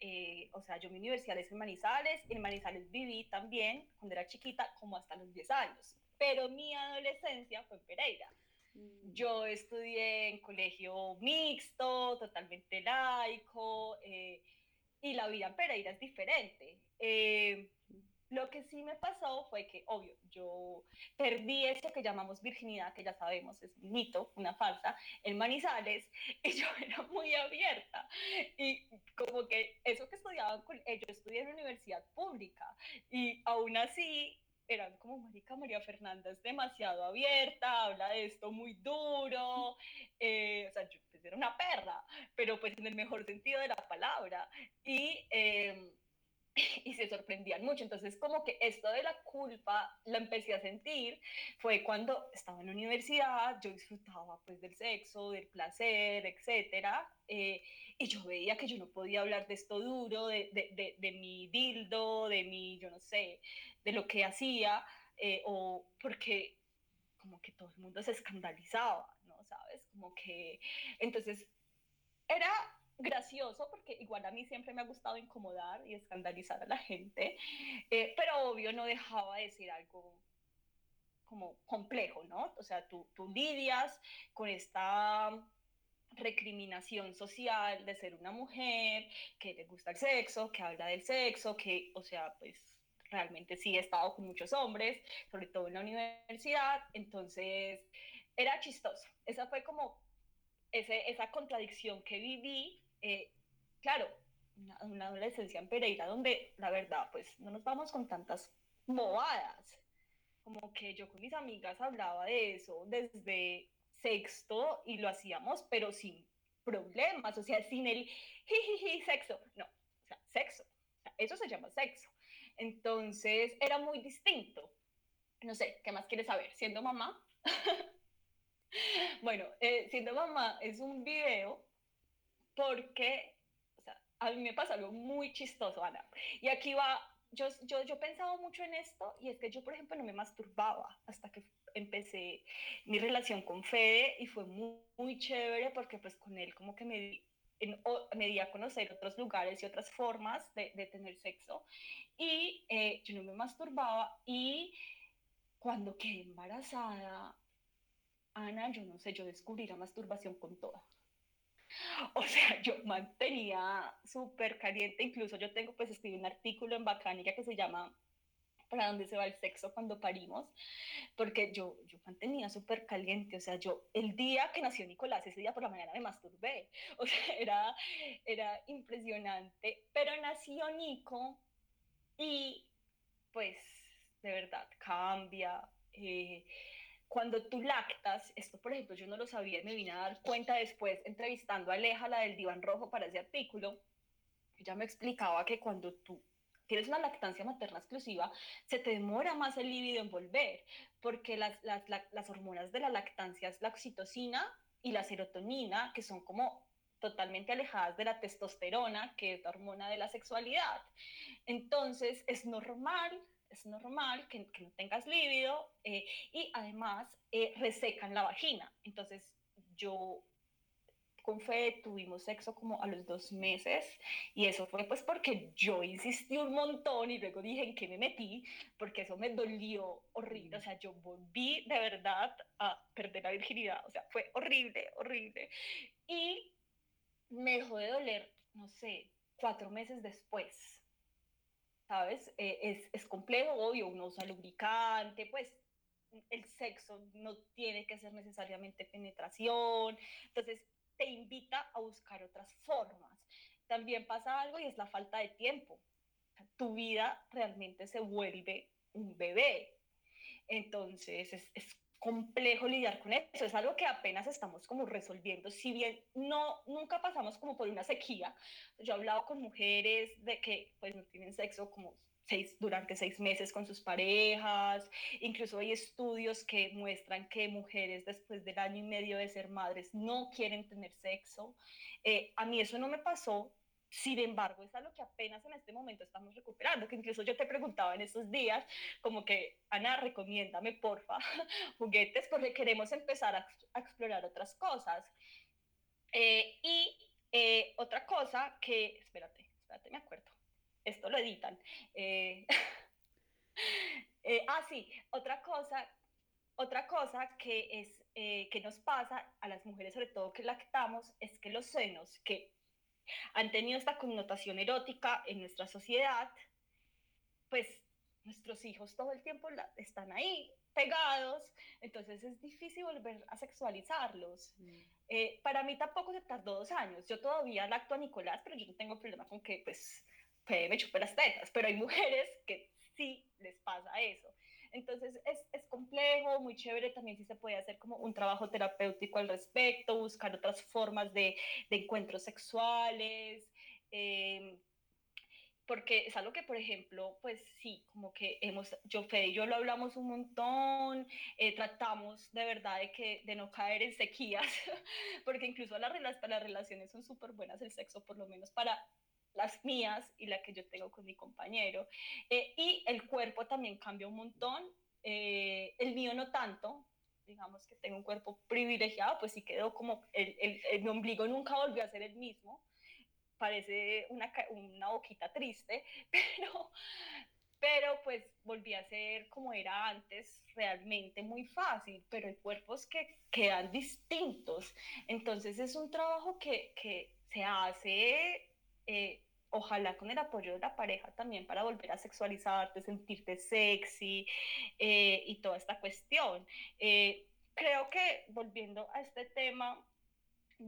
eh, o sea, yo mi universidad es en Manizales, en Manizales viví también cuando era chiquita como hasta los 10 años, pero mi adolescencia fue en Pereira. Mm. Yo estudié en colegio mixto, totalmente laico, eh, y la vida en Pereira es diferente. Eh, lo que sí me pasó fue que, obvio, yo perdí eso que llamamos virginidad, que ya sabemos es un mito, una falsa, en Manizales, <laughs> y yo era muy abierta. Y como que eso que estudiaban, con, yo estudié en una universidad pública, y aún así eran como, Marica María Fernanda es demasiado abierta, habla de esto muy duro, eh, o sea, yo pues, era una perra, pero pues en el mejor sentido de la palabra. Y... Eh, <laughs> y se sorprendían mucho. Entonces, como que esto de la culpa la empecé a sentir fue cuando estaba en la universidad, yo disfrutaba pues del sexo, del placer, etcétera, eh, y yo veía que yo no podía hablar de esto duro, de, de, de, mi dildo, de mi, yo no sé, de lo que hacía, eh, o porque como que todo el mundo se escandalizaba, ¿no? ¿Sabes? Como que, entonces, era gracioso porque igual a mí siempre me ha gustado incomodar y escandalizar a la gente, eh, pero obvio no dejaba de decir algo como complejo, ¿no? O sea, tú, tú lidias con esta recriminación social de ser una mujer que le gusta el sexo, que habla del sexo, que, o sea, pues realmente sí he estado con muchos hombres, sobre todo en la universidad, entonces era chistoso. Esa fue como ese, esa contradicción que viví eh, claro, una, adolescencia en Pereira donde la verdad, pues no nos vamos con tantas bobadas. Como que yo con mis amigas hablaba de eso desde sexto y lo hacíamos, pero sin problemas, o sea, sin el jijiji sexo. No, sexo. eso se llama sexo. Entonces era muy distinto. No sé, ¿qué más quieres saber? Siendo mamá. <laughs> bueno, eh, siendo mamá es un video porque, o sea, a mí me pasa algo muy chistoso, Ana. Y aquí va, yo, yo, yo pensaba mucho en esto y es que yo, por ejemplo, no me masturbaba hasta que empecé mi relación con Fede y fue muy, chévere porque pues con él como que me me di a conocer otros lugares y otras formas de, de tener sexo y eh, yo no me masturbaba y cuando quedé embarazada, Ana, yo no sé, yo descubrí la masturbación con toda. <laughs> O sea, yo mantenía súper caliente, incluso yo tengo, pues escribí un artículo en Bacánica que se llama para dónde se va el sexo cuando parimos, porque yo, yo mantenía súper caliente, o sea, yo el día que nació Nicolás, ese día por la mañana me masturbé, <laughs> o sea, era, era impresionante, pero nació Nico y pues de verdad cambia. Eh, cuando tú lactas, esto por ejemplo yo no lo sabía y me vine a dar cuenta después entrevistando a Aleja, la del diván rojo para ese artículo, ella me explicaba que cuando tú tienes una lactancia materna exclusiva, se te demora más el líbido en volver, porque las, las, las hormonas de la lactancia es la oxitocina y la serotonina, que son como totalmente alejadas de la testosterona, que es la hormona de la sexualidad. Entonces, es normal es normal que, no tengas líbido eh, y además eh, resecan la vagina. Entonces yo con Fe tuvimos sexo como a los dos meses y eso fue pues porque yo insistí un montón y luego dije en qué me metí porque eso me dolió horrible, o sea, yo volví de verdad a perder la virginidad, o sea, fue horrible, horrible. Y me dejó de doler, no sé, cuatro meses después ¿sabes? Eh, es, es, complejo, obvio, uno usa lubricante, pues el sexo no tiene que ser necesariamente penetración, entonces te invita a buscar otras formas. También pasa algo y es la falta de tiempo. Tu vida realmente se vuelve un bebé. Entonces es, es complejo lidiar con eso, es algo que apenas estamos como resolviendo, si bien no, nunca pasamos como por una sequía, yo he hablado con mujeres de que pues no tienen sexo como seis, durante seis meses con sus parejas, incluso hay estudios que muestran que mujeres después del año y medio de ser madres no quieren tener sexo, eh, a mí eso no me pasó, sin embargo, es algo que apenas en este momento estamos recuperando, que incluso yo te preguntaba en estos días, como que, Ana, recomiéndame, porfa, <laughs> juguetes, porque queremos empezar a, explorar otras cosas. Eh, y eh, otra cosa que, espérate, espérate, me acuerdo, esto lo editan. <laughs> Eh, ah, sí, otra cosa otra cosa que, es, eh, que nos pasa a las mujeres, sobre todo que lactamos, es que los senos, que han tenido esta connotación erótica en nuestra sociedad, pues nuestros hijos todo el tiempo están ahí pegados, entonces es difícil volver a sexualizarlos. Mm. Eh, para mí tampoco se tardó dos años, yo todavía lacto a Nicolás, pero yo no tengo problema con que pues me chupe las tetas, pero hay mujeres que sí les pasa eso. Entonces es, es, complejo, muy chévere, también sí se puede hacer como un trabajo terapéutico al respecto, buscar otras formas de, de encuentros sexuales. Eh, porque es algo que, por ejemplo, pues sí, como que hemos, yo, Fede y yo lo hablamos un montón, eh, tratamos de verdad de, que, de no caer en sequías, <laughs> porque incluso las, para las relaciones son súper buenas el sexo, por lo menos para las mías y la que yo tengo con mi compañero. Eh, y el cuerpo también cambia un montón, eh, el mío no tanto, digamos que tengo un cuerpo privilegiado, pues sí quedó como, el, el, mi ombligo nunca volvió a ser el mismo, parece una, una boquita triste, <laughs> pero, pero pues volví a ser como era antes, realmente muy fácil, pero hay cuerpos que quedan distintos. Entonces es un trabajo que, que se hace, eh, ojalá con el apoyo de la pareja también para volver a sexualizarte, sentirte sexy eh, y toda esta cuestión. Eh, creo que volviendo a este tema,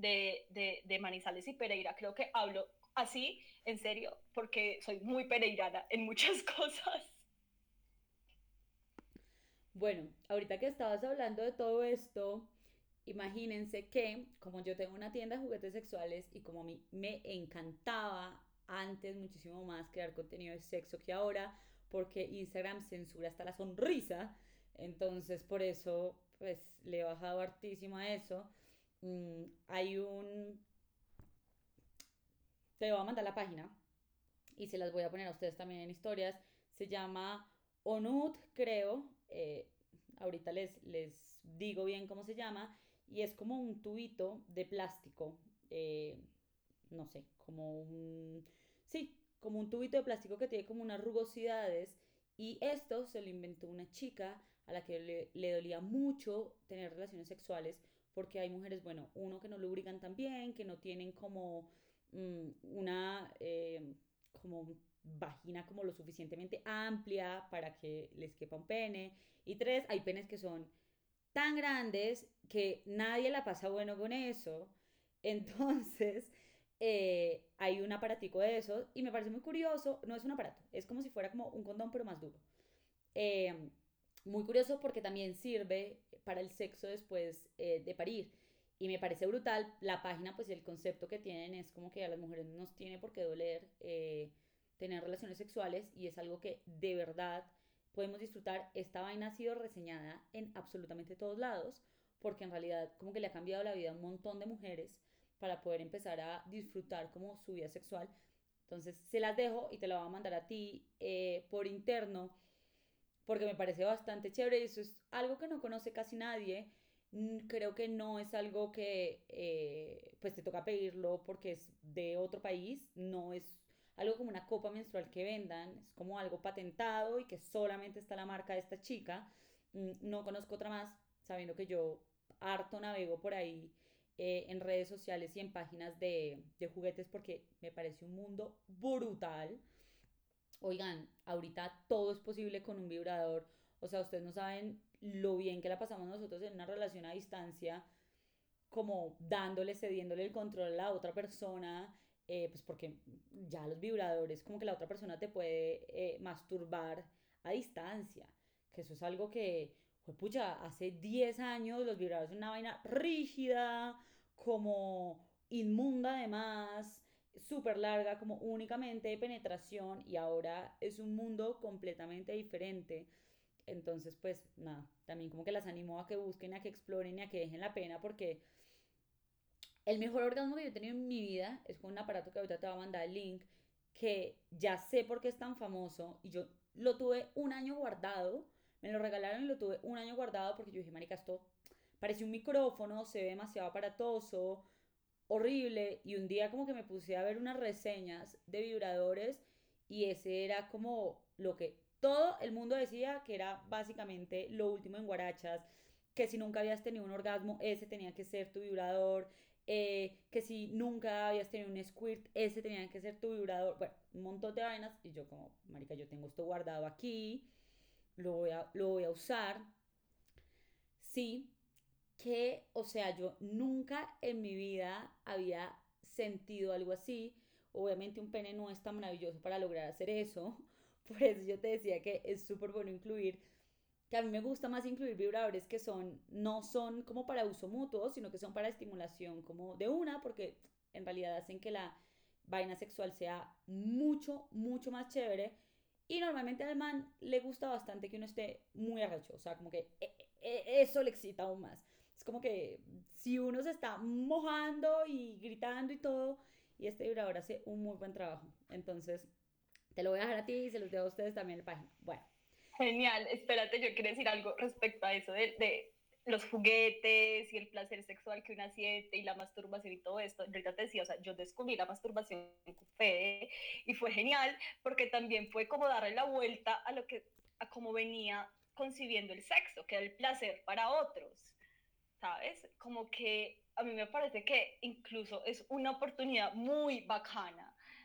de, de, Manizales y Pereira. Creo que hablo así, en serio, porque soy muy pereirana en muchas <laughs> cosas. Bueno, ahorita que estabas hablando de todo esto, imagínense que como yo tengo una tienda de juguetes sexuales y como a mí me encantaba antes muchísimo más crear contenido de sexo que ahora, porque Instagram censura hasta la sonrisa, entonces por eso pues le he bajado hartísimo a eso. Mm, hay un... Te voy a mandar la página y se las voy a poner a ustedes también en historias. Se llama Onut, creo. Eh, ahorita les, les digo bien cómo se llama. Y es como un tubito de plástico. Eh, no sé, como un... Sí, como un tubito de plástico que tiene como unas rugosidades. Y esto se lo inventó una chica a la que le, le dolía mucho tener relaciones sexuales porque hay mujeres, bueno, uno que no lubrican tan bien, que no tienen como mm, una eh, como vagina como lo suficientemente amplia para que les quepa un pene. Y tres, hay penes que son tan grandes que nadie la pasa bueno con eso. <laughs> Entonces, eh, hay un aparatico de eso y me parece muy curioso. No es un aparato, es como si fuera como un condón, pero más duro. Eh, muy curioso porque también sirve para el sexo después eh, de parir. Y me parece brutal. La página, pues el concepto que tienen es como que a las mujeres no nos tiene por qué doler eh, tener relaciones sexuales y es algo que de verdad podemos disfrutar. Esta vaina ha sido reseñada en absolutamente todos lados porque en realidad como que le ha cambiado la vida a un montón de mujeres para poder empezar a disfrutar como su vida sexual. Entonces se las dejo y te la voy a mandar a ti eh, por interno porque me parece bastante chévere y eso es algo que no conoce casi nadie. Creo que no es algo que eh, pues te toca pedirlo porque es de otro país, no es algo como una copa menstrual que vendan, es como algo patentado y que solamente está la marca de esta chica. Mm, no conozco otra más, sabiendo que yo harto navego por ahí eh, en redes sociales y en páginas de, de juguetes porque me parece un mundo brutal oigan, ahorita todo es posible con un vibrador. O sea, ustedes no saben lo bien que la pasamos nosotros en una relación a distancia, como dándole, cediéndole el control a la otra persona, eh, pues porque ya los vibradores, como que la otra persona te puede eh, masturbar a distancia, que eso es algo que, pues pucha, hace 10 años los vibradores son una vaina rígida, como inmunda además, súper larga, como únicamente de penetración y ahora es un mundo completamente diferente. Entonces, pues nada, también como que las animo a que busquen, a que exploren a que dejen la pena porque el mejor orgasmo que yo he tenido en mi vida es con un aparato que ahorita te va a mandar el link, que ya sé por qué es tan famoso y yo lo tuve un año guardado, me lo regalaron y lo tuve un año guardado porque yo dije, marica, esto parece un micrófono, se ve demasiado aparatoso, horrible y un día como que me puse a ver unas reseñas de vibradores y ese era como lo que todo el mundo decía que era básicamente lo último en guarachas, que si nunca habías tenido un orgasmo, ese tenía que ser tu vibrador, eh, que si nunca habías tenido un squirt, ese tenía que ser tu vibrador, bueno, un montón de vainas, y yo como, marica, yo tengo esto guardado aquí, lo voy a, lo voy a usar, sí, que, o sea, yo nunca en mi vida había sentido algo así, obviamente un pene no es tan maravilloso para lograr hacer eso, <laughs> por eso yo te decía que es súper bueno incluir que a mí me gusta más incluir vibradores que son, no son como para uso mutuo, sino que son para estimulación como de una, porque en realidad hacen que la vaina sexual sea mucho, mucho más chévere. Y normalmente al man le gusta bastante que uno esté muy arrecho, o sea, como que eh, eh, eso le excita aún más. Es como que si uno se está mojando y gritando y todo, y este vibrador hace un muy buen trabajo. Entonces, te lo voy a dejar a ti y se los dejo a ustedes también en la página. Bueno. Genial, espérate, yo quiero decir algo respecto a eso de, de los juguetes y el placer sexual que una siente y la masturbación y todo esto. Ahorita te decía, o sea, yo descubrí la masturbación con Fede y fue genial porque también fue como darle la vuelta a lo que, a cómo venía concibiendo el sexo, que era el placer para otros, ¿sabes? Como que a mí me parece que incluso es una oportunidad muy bacana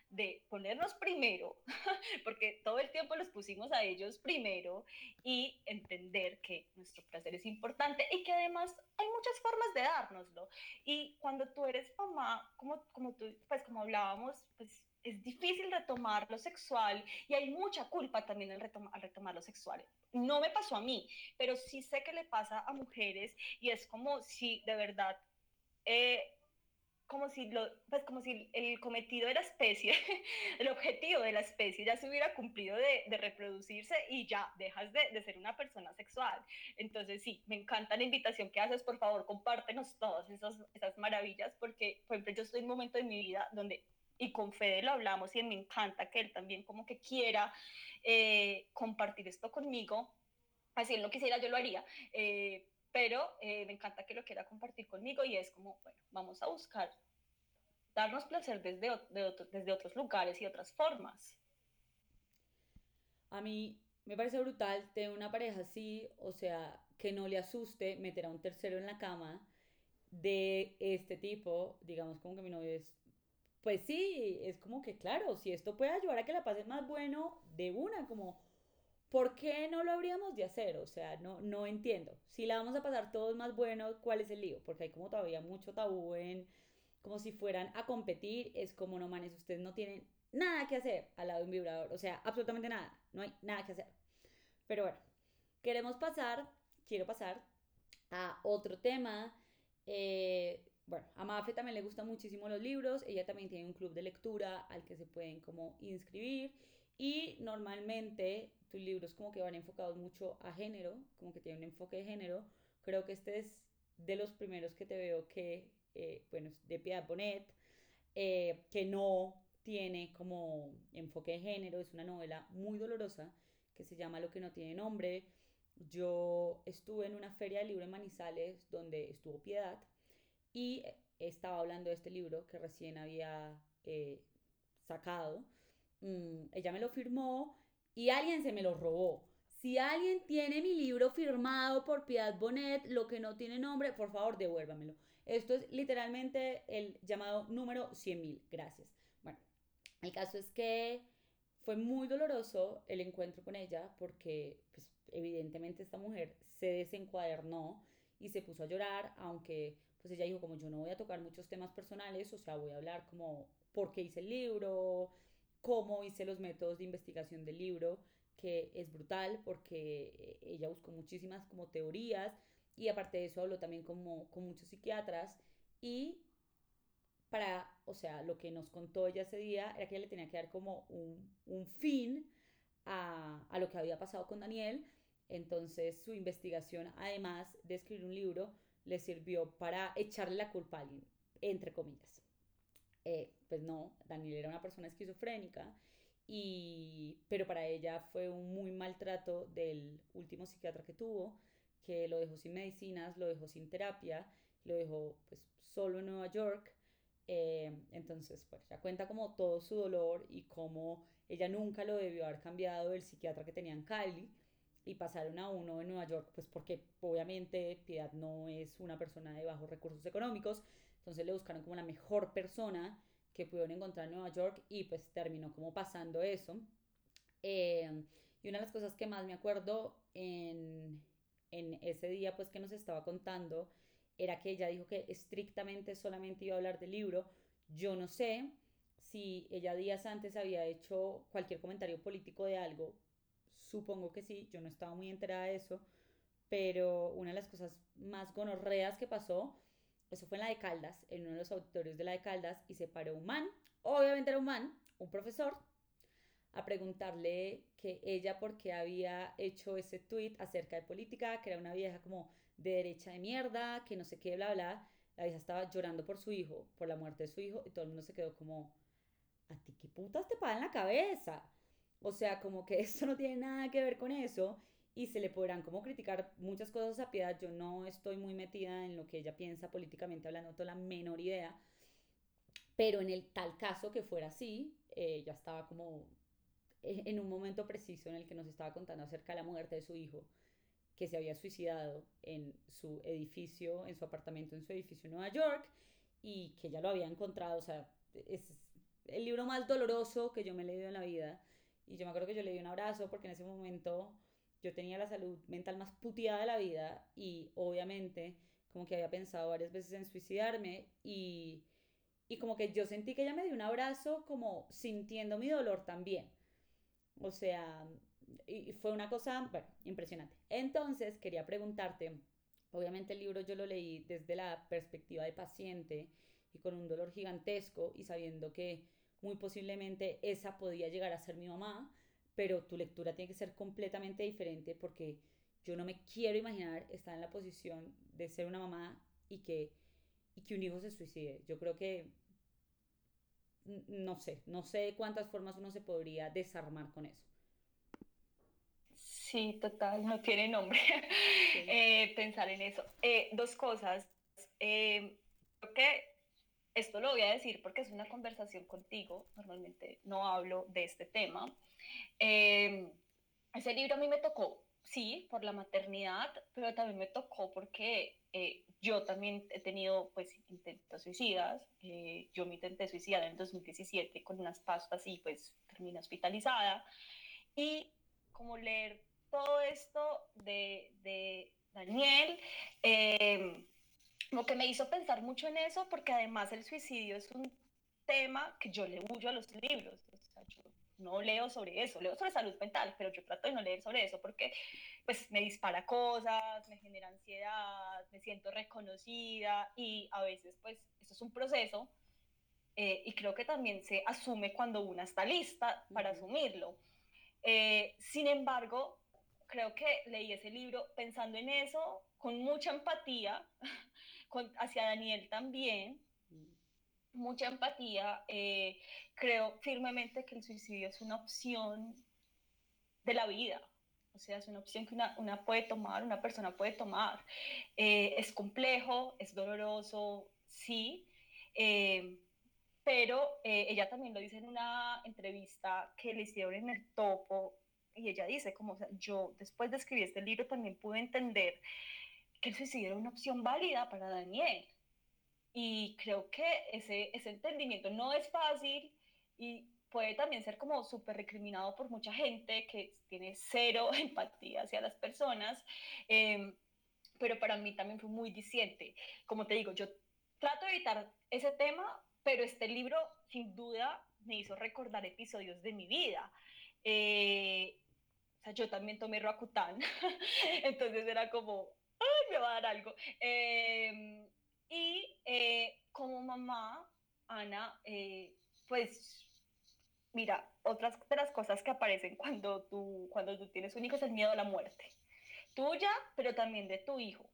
de ponernos primero, <laughs> porque todo el tiempo los pusimos a ellos primero y entender que nuestro placer es importante y que además hay muchas formas de dárnoslo. Y cuando tú eres mamá, como, como tú, pues como hablábamos, pues es difícil retomar lo sexual y hay mucha culpa también al retomar, al retomar lo sexual. No me pasó a mí, pero sí sé que le pasa a mujeres y es como si de verdad... Eh, como si, lo, pues como si el cometido de la especie, <laughs> el objetivo de la especie ya se hubiera cumplido de, de reproducirse y ya dejas de, de, ser una persona sexual. Entonces sí, me encanta la invitación que haces, por favor, compártenos todas esas, esas maravillas, porque, por ejemplo, yo estoy en un momento de mi vida donde, y con Fede lo hablamos, y me encanta que él también como que quiera eh, compartir esto conmigo, así él no quisiera, yo lo haría. Eh, pero eh, me encanta que lo quiera compartir conmigo y es como, bueno, vamos a buscar darnos placer desde, de desde otros lugares y otras formas. A mí me parece brutal tener una pareja así, o sea, que no le asuste meter a un tercero en la cama de este tipo, digamos como que mi novio es, pues sí, es como que claro, si esto puede ayudar a que la pasen más bueno, de una, como ¿por qué no lo habríamos de hacer? O sea, no, no entiendo. Si la vamos a pasar todos más buenos, ¿cuál es el lío? Porque hay como todavía mucho tabú en, como si fueran a competir, es como, no manes, ustedes no tienen nada que hacer al lado de un vibrador, o sea, absolutamente nada, no hay nada que hacer. Pero bueno, queremos pasar, quiero pasar a otro tema. Eh, bueno, a Mafe también le gustan muchísimo los libros, ella también tiene un club de lectura al que se pueden como inscribir y normalmente tus libros como que van enfocados mucho a género, como que tienen un enfoque de género. Creo que este es de los primeros que te veo que, eh, bueno, de Piedad Bonet, eh, que no tiene como enfoque de género, es una novela muy dolorosa que se llama Lo que no tiene nombre. Yo estuve en una feria de libro en Manizales donde estuvo Piedad y estaba hablando de este libro que recién había eh, sacado Mm, ella me lo firmó y alguien se me lo robó. Si alguien tiene mi libro firmado por Piedad Bonet, lo que no tiene nombre, por favor, devuélvamelo. Esto es literalmente el llamado número 100.000. Gracias. Bueno, el caso es que fue muy doloroso el encuentro con ella porque, pues, evidentemente esta mujer se desencuadernó y se puso a llorar, aunque pues ella dijo como yo no voy a tocar muchos temas personales, o sea, voy a hablar como por qué hice el libro, cómo hice los métodos de investigación del libro, que es brutal porque eh, ella buscó muchísimas como teorías y aparte de eso habló también como, con muchos psiquiatras y para, o sea, lo que nos contó ella ese día era que ella le tenía que dar como un, un fin a, a, lo que había pasado con Daniel. Entonces su investigación, además de escribir un libro, le sirvió para echarle la culpa a alguien, entre comillas. Eh, pues no, Daniel era una persona esquizofrénica, y, pero para ella fue un muy maltrato del último psiquiatra que tuvo, que lo dejó sin medicinas, lo dejó sin terapia, lo dejó pues solo en Nueva York, Eh, entonces, pues ya cuenta como todo su dolor y cómo ella nunca lo debió haber cambiado del psiquiatra que tenía en Cali y pasaron a uno en Nueva York, pues porque obviamente Piedad no es una persona de bajos recursos económicos, entonces le buscaron como la mejor persona que pudieron encontrar en Nueva York y pues terminó como pasando eso. Eh, y una de las cosas que más me acuerdo en, en ese día pues que nos estaba contando era que ella dijo que estrictamente solamente iba a hablar del libro. Yo no sé si ella días antes había hecho cualquier comentario político de algo. Supongo que sí, yo no estaba muy enterada de eso. Pero una de las cosas más gonorreas que pasó, eso fue en la de Caldas, en uno de los auditorios de la de Caldas, y se paró un man, obviamente era un man, un profesor, a preguntarle que ella por qué había hecho ese tweet acerca de política, que era una vieja como de derecha de mierda, que no sé qué, bla, bla. La vieja estaba llorando por su hijo, por la muerte de su hijo, y todo el mundo se quedó como, ¿a ti qué putas te pagan la cabeza? O sea, como que <laughs> eso no tiene nada que ver con eso y se le podrán como criticar muchas cosas a Piedad. Yo no estoy muy metida en lo que ella piensa políticamente hablando, no tengo la menor idea. Pero en el tal caso que fuera así, ella estaba como eh, en un momento preciso en el que nos estaba contando acerca de la muerte de su hijo, que se había suicidado en su edificio, en su apartamento en su edificio en Nueva York, y que ya lo había encontrado, o sea, es el libro más doloroso que yo me he leído en la vida. Y yo me acuerdo que yo le di un abrazo porque en ese momento yo tenía la salud mental más puteada de la vida y obviamente como que había pensado varias veces en suicidarme y, y como que yo sentí que ella me dio un abrazo como sintiendo mi dolor también. O sea, y fue una cosa, bueno, impresionante. Entonces, quería preguntarte, obviamente el libro yo lo leí desde la perspectiva de paciente y con un dolor gigantesco y sabiendo que muy posiblemente esa podía llegar a ser mi mamá, pero tu lectura tiene que ser completamente diferente porque yo no me quiero imaginar estar en la posición de ser una mamá y que, y que un hijo se suicide. Yo creo que no sé, no sé de cuántas formas uno se podría desarmar con eso. Sí, total, no tiene nombre <laughs> eh, pensar en eso. Eh, dos cosas. Eh, creo que esto lo voy a decir porque es una conversación contigo, normalmente no hablo de este tema. Ese libro a mí me tocó, sí, por la maternidad, pero también me tocó porque yo también he tenido pues intentos suicidas. Eh, yo me intenté suicidar en 2017 con unas pastas y pues terminé hospitalizada. Y como leer todo esto de, de Daniel, eh, como que me hizo pensar mucho en eso porque además el suicidio es un tema que yo le huyo a los libros. No leo sobre eso, leo sobre salud mental, pero yo trato de no leer sobre eso porque pues me dispara cosas, me genera ansiedad, me siento reconocida y a veces pues eso es un proceso eh, y creo que también se asume cuando una está lista para asumirlo. Eh, sin embargo, creo que leí ese libro pensando en eso, con mucha empatía <laughs> con, hacia Daniel también, mucha empatía. Eh, creo firmemente que el suicidio es una opción de la vida. O sea, es una opción que una, una puede tomar, una persona puede tomar. Eh, es complejo, es doloroso, sí, eh, pero ella también lo dice en una entrevista que le hicieron en el topo y ella dice, como sea, yo después de escribir este libro también pude entender que el suicidio era una opción válida para Daniel. Y creo que ese, ese entendimiento no es fácil y puede también ser como súper recriminado por mucha gente que tiene cero <laughs> empatía hacia las personas, em, pero para mí también fue muy diciente. Como te digo, yo trato de evitar ese tema, pero este libro sin duda me hizo recordar episodios de mi vida. Eh, o sea, yo también tomé Roacutan, <laughs> entonces era como, ¡ay, me va a dar algo! Eh, y eh, como mamá, Ana, eh, pues mira, otras de las cosas que aparecen cuando tú, cuando tú tienes un hijo es el miedo a la muerte. Tuya, pero también de tu hijo.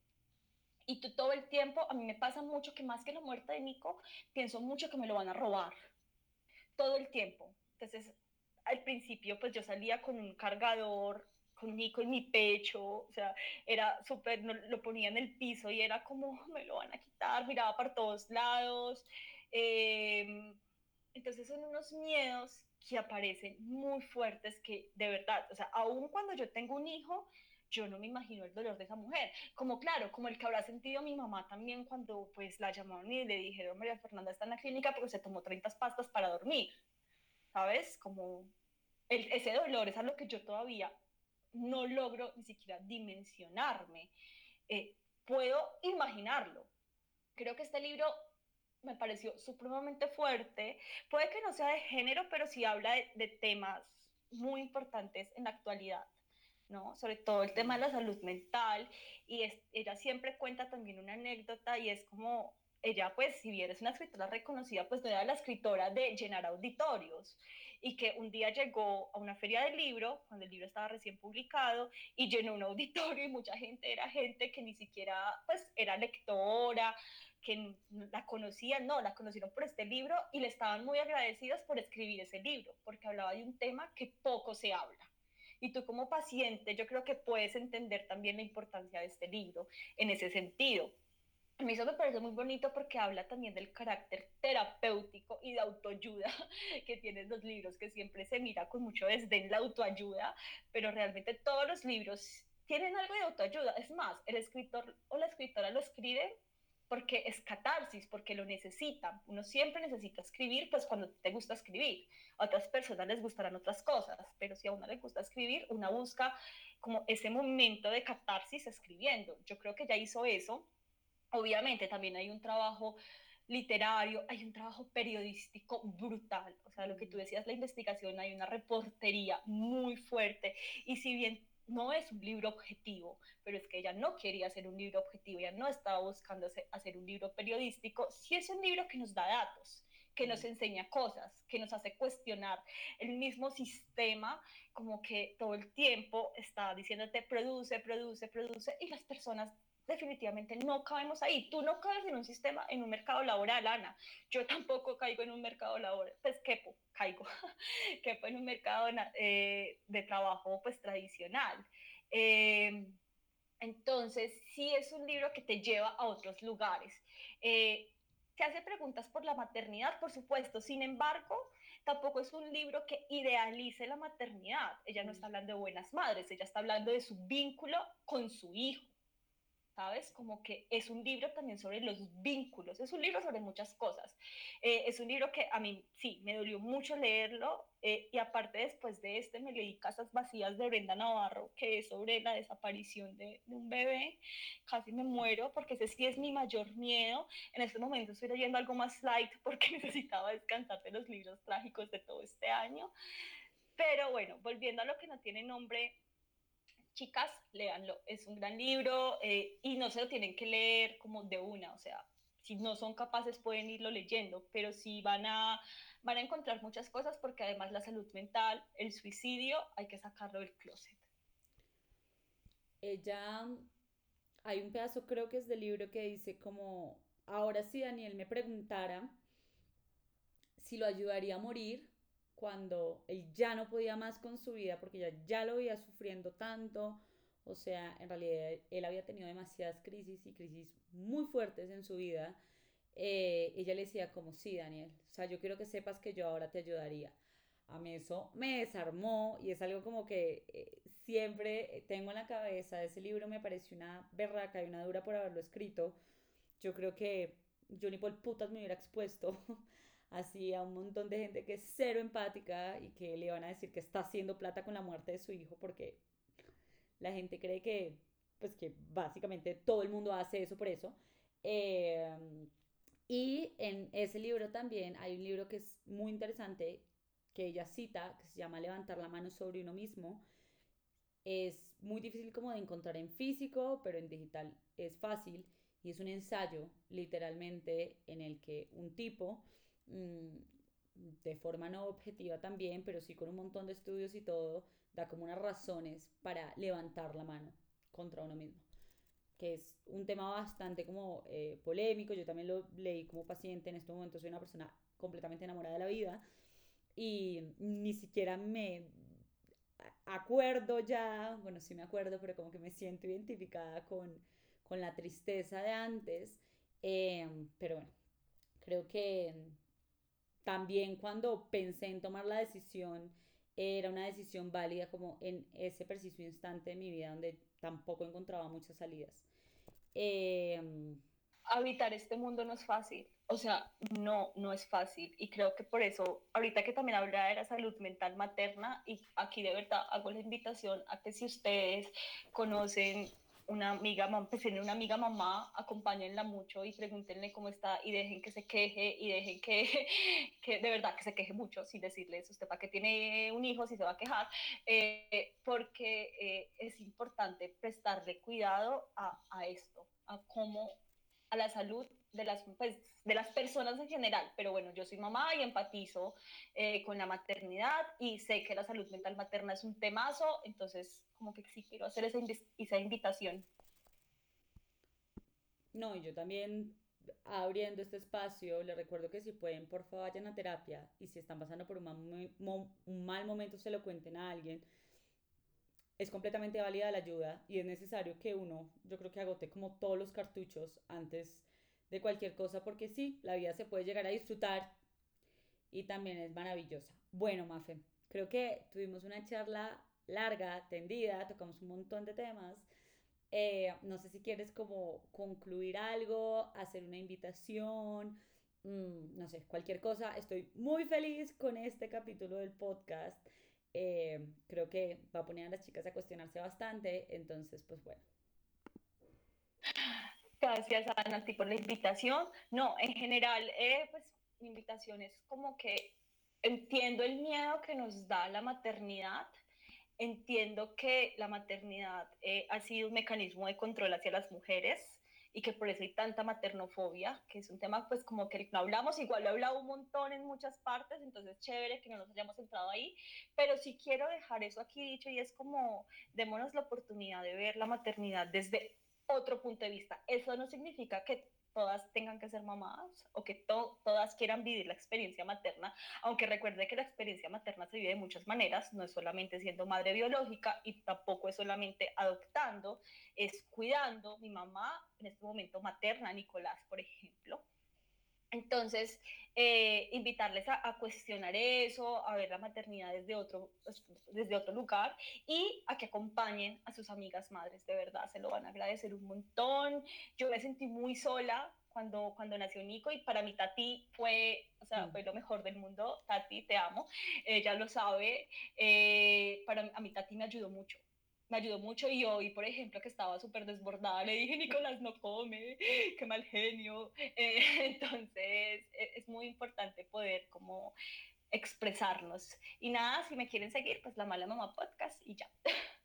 Y tú todo el tiempo, a mí me pasa mucho que más que la muerte de Nico, pienso mucho que me lo van a robar. Todo el tiempo. Entonces, al principio, pues yo salía con un cargador con Nico en mi pecho, o sea, era súper, lo ponía en el piso y era como, me lo van a quitar, miraba para todos lados, Em, entonces son unos miedos que aparecen muy fuertes que de verdad, o sea, aún cuando yo tengo un hijo, yo no me imagino el dolor de esa mujer. Como claro, como el que habrá sentido mi mamá también cuando pues la llamaron y le dijeron, María Fernanda está en la clínica porque se tomó 30 pastas para dormir. ¿Sabes? Como ese dolor es algo que yo todavía no logro ni siquiera dimensionarme. Eh, puedo imaginarlo. Creo que este libro me pareció supremamente fuerte. Puede que no sea de género, pero sí habla de, temas muy importantes en la actualidad. ¿no? Sobre todo el tema de la salud mental y ella siempre cuenta también una anécdota y es como ella pues si bien es una escritora reconocida pues no era la escritora de llenar auditorios y que un día llegó a una feria del libro cuando el libro estaba recién publicado y llenó un auditorio y mucha gente era gente que ni siquiera pues era lectora que la conocían, no, la conocieron por este libro y le estaban muy agradecidas por escribir ese libro, porque hablaba de un tema que poco se habla. Y tú como paciente, yo creo que puedes entender también la importancia de este libro en ese sentido. A mí eso me parece muy bonito porque habla también del carácter terapéutico y de autoayuda <laughs> que tienen los libros, que siempre se mira con mucho desdén la autoayuda, pero realmente todos los libros tienen algo de autoayuda. Es más, el escritor o la escritora lo escribe porque es catarsis, porque lo necesitan. Uno siempre necesita escribir, pues cuando te gusta escribir. A otras personas les gustarán otras cosas, pero si a una le gusta escribir, una busca como ese momento de catarsis escribiendo. Yo creo que ya hizo eso. Obviamente también hay un trabajo literario, hay un trabajo periodístico brutal. O sea, lo que tú decías, la investigación, hay una reportería muy fuerte. Y si bien no es un libro objetivo, pero es que ella no quería hacer un libro objetivo, ella no estaba buscando hacer un libro periodístico, sí es un libro que nos da datos, que nos enseña cosas, que nos hace cuestionar el mismo sistema, como que todo el tiempo está diciéndote produce, produce, produce, y las personas definitivamente no cabemos ahí. Tú no cabes en un sistema, en un mercado laboral, Ana. Yo tampoco caigo en un mercado laboral, pues quepo, caigo, <laughs> quepo en un mercado eh, de trabajo pues tradicional. Eh, entonces, sí es un libro que te lleva a otros lugares. Eh, se hace preguntas por la maternidad, por supuesto. Sin embargo, tampoco es un libro que idealice la maternidad. Ella no está mm. hablando de buenas madres, ella está hablando de su vínculo con su hijo. ¿Sabes? Como que es un libro también sobre los vínculos, es un libro sobre muchas cosas. Eh, es un libro que a mí sí, me dolió mucho leerlo eh, y aparte después de este me leí Casas Vacías de Brenda Navarro, que es sobre la desaparición de, de un bebé. Casi me muero porque ese sí es mi mayor miedo. En este momento estoy leyendo algo más light <laughs> porque necesitaba descansar de los libros trágicos de todo este año. Pero bueno, volviendo a lo que no tiene nombre, chicas, léanlo. Es un gran libro eh, y no se lo tienen que leer como de una, o sea, si no son capaces pueden irlo leyendo, pero sí van a, van a encontrar muchas cosas porque además la salud mental, el suicidio, hay que sacarlo del closet. Ella, hay un pedazo creo que es del libro que dice como, ahora si Daniel me preguntara si lo ayudaría a morir, cuando él ya no podía más con su vida porque ya, ya lo veía sufriendo tanto. O sea, en realidad él había tenido demasiadas crisis y crisis muy fuertes en su vida. Eh, ella le decía como, sí, Daniel, o sea, yo quiero que sepas que yo ahora te ayudaría. A mí eso me desarmó y es algo como que eh, siempre tengo en la cabeza. Ese libro me pareció una berraca y una dura por haberlo escrito. Yo creo que yo ni por putas me hubiera expuesto <laughs> así a un montón de gente que es cero empática y que le van a decir que está haciendo plata con la muerte de su hijo porque la gente cree que, pues que básicamente todo el mundo hace eso por eso. Em, y en ese libro también hay un libro que es muy interesante que ella cita, que se llama Levantar la mano sobre uno mismo. Es muy difícil como de encontrar en físico, pero en digital es fácil. Y es un ensayo, literalmente, en el que un tipo de forma no objetiva también, pero sí con un montón de estudios y todo, da como unas razones para levantar la mano contra uno mismo, que es un tema bastante como eh, polémico, yo también lo leí como paciente, en este momento soy una persona completamente enamorada de la vida y ni siquiera me acuerdo ya, bueno, sí me acuerdo, pero como que me siento identificada con, con la tristeza de antes, eh, pero bueno, Creo que también cuando pensé en tomar la decisión, era una decisión válida como en ese preciso instante de mi vida donde tampoco encontraba muchas salidas. Eh, Habitar este mundo no es fácil, o sea, no, no es fácil. Y creo que por eso, ahorita que también hablaba de la salud mental materna, y aquí de verdad hago la invitación a que si ustedes conocen una amiga, pues tienen una amiga mamá, acompáñenla mucho y pregúntenle cómo está y dejen que se queje y dejen que, <laughs> que de verdad que se queje mucho sin decirles usted para qué tiene un hijo si se va a quejar, eh, porque eh, es importante prestarle cuidado a, a esto, a cómo a la salud de las, pues, de las personas en general, pero bueno, yo soy mamá y empatizo eh, con la maternidad y sé que la salud mental materna es un temazo, entonces como que sí quiero hacer esa, esa invitación. No, y yo también abriendo este espacio, les recuerdo que si pueden, por favor, vayan a terapia y si están pasando por un un mal momento, se lo cuenten a alguien. Es completamente válida la ayuda y es necesario que uno, yo creo que agote como todos los cartuchos antes de cualquier cosa, porque sí, la vida se puede llegar a disfrutar y también es maravillosa. Bueno, Mafe, creo que tuvimos una charla larga, tendida, tocamos un montón de temas. Eh, no sé si quieres como concluir algo, hacer una invitación, mm, no sé, cualquier cosa. Estoy muy feliz con este capítulo del podcast. Eh, creo que va a poner a las chicas a cuestionarse bastante, entonces pues bueno. Gracias, Ana, a ti por la invitación. No, en general, eh, pues mi invitación es como que entiendo el miedo que nos da la maternidad, entiendo que la maternidad eh, ha sido un mecanismo de control hacia las mujeres y que por eso hay tanta maternofobia, que es un tema pues como que no hablamos, igual lo he hablado un montón en muchas partes, entonces chévere que no nos hayamos entrado ahí, pero sí quiero dejar eso aquí dicho y es como démonos la oportunidad de ver la maternidad desde otro punto de vista. Eso no significa que todas tengan que ser mamás o que todas quieran vivir la experiencia materna, aunque recuerde que la experiencia materna se vive de muchas maneras, no es solamente siendo madre biológica y tampoco es solamente adoptando, es cuidando. Mi mamá en este momento materna, Nicolás, por ejemplo, entonces, eh, invitarles a, cuestionar eso, a ver la maternidad desde otro, pues, desde otro lugar y a que acompañen a sus amigas madres, de verdad, se lo van a agradecer un montón. Yo me sentí muy sola cuando, cuando nació Nico y para mí Tati fue, o sea, mm. fue lo mejor del mundo. Tati, te amo, ella lo sabe. Eh, para a mí Tati me ayudó mucho me ayudó mucho y hoy, por ejemplo, que estaba súper desbordada, le dije, Nicolás, no come, qué mal genio. Eh, <laughs> entonces, e, es muy importante poder como expresarnos. Y nada, si me quieren seguir, pues La Mala Mamá Podcast y ya. <laughs>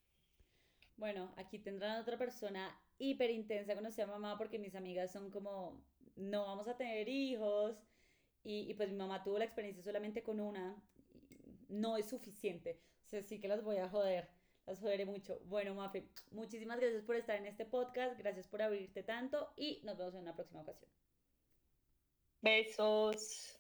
Bueno, aquí tendrán otra persona hiper intensa conocer a mamá porque mis amigas son como, no vamos a tener hijos. Y, y pues mi mamá tuvo la experiencia solamente con una. No es suficiente. O sea, sí que las voy a joder las joderé mucho. Bueno, Mafe, muchísimas gracias por estar en este podcast, gracias por abrirte tanto y nos vemos en una próxima ocasión. Besos.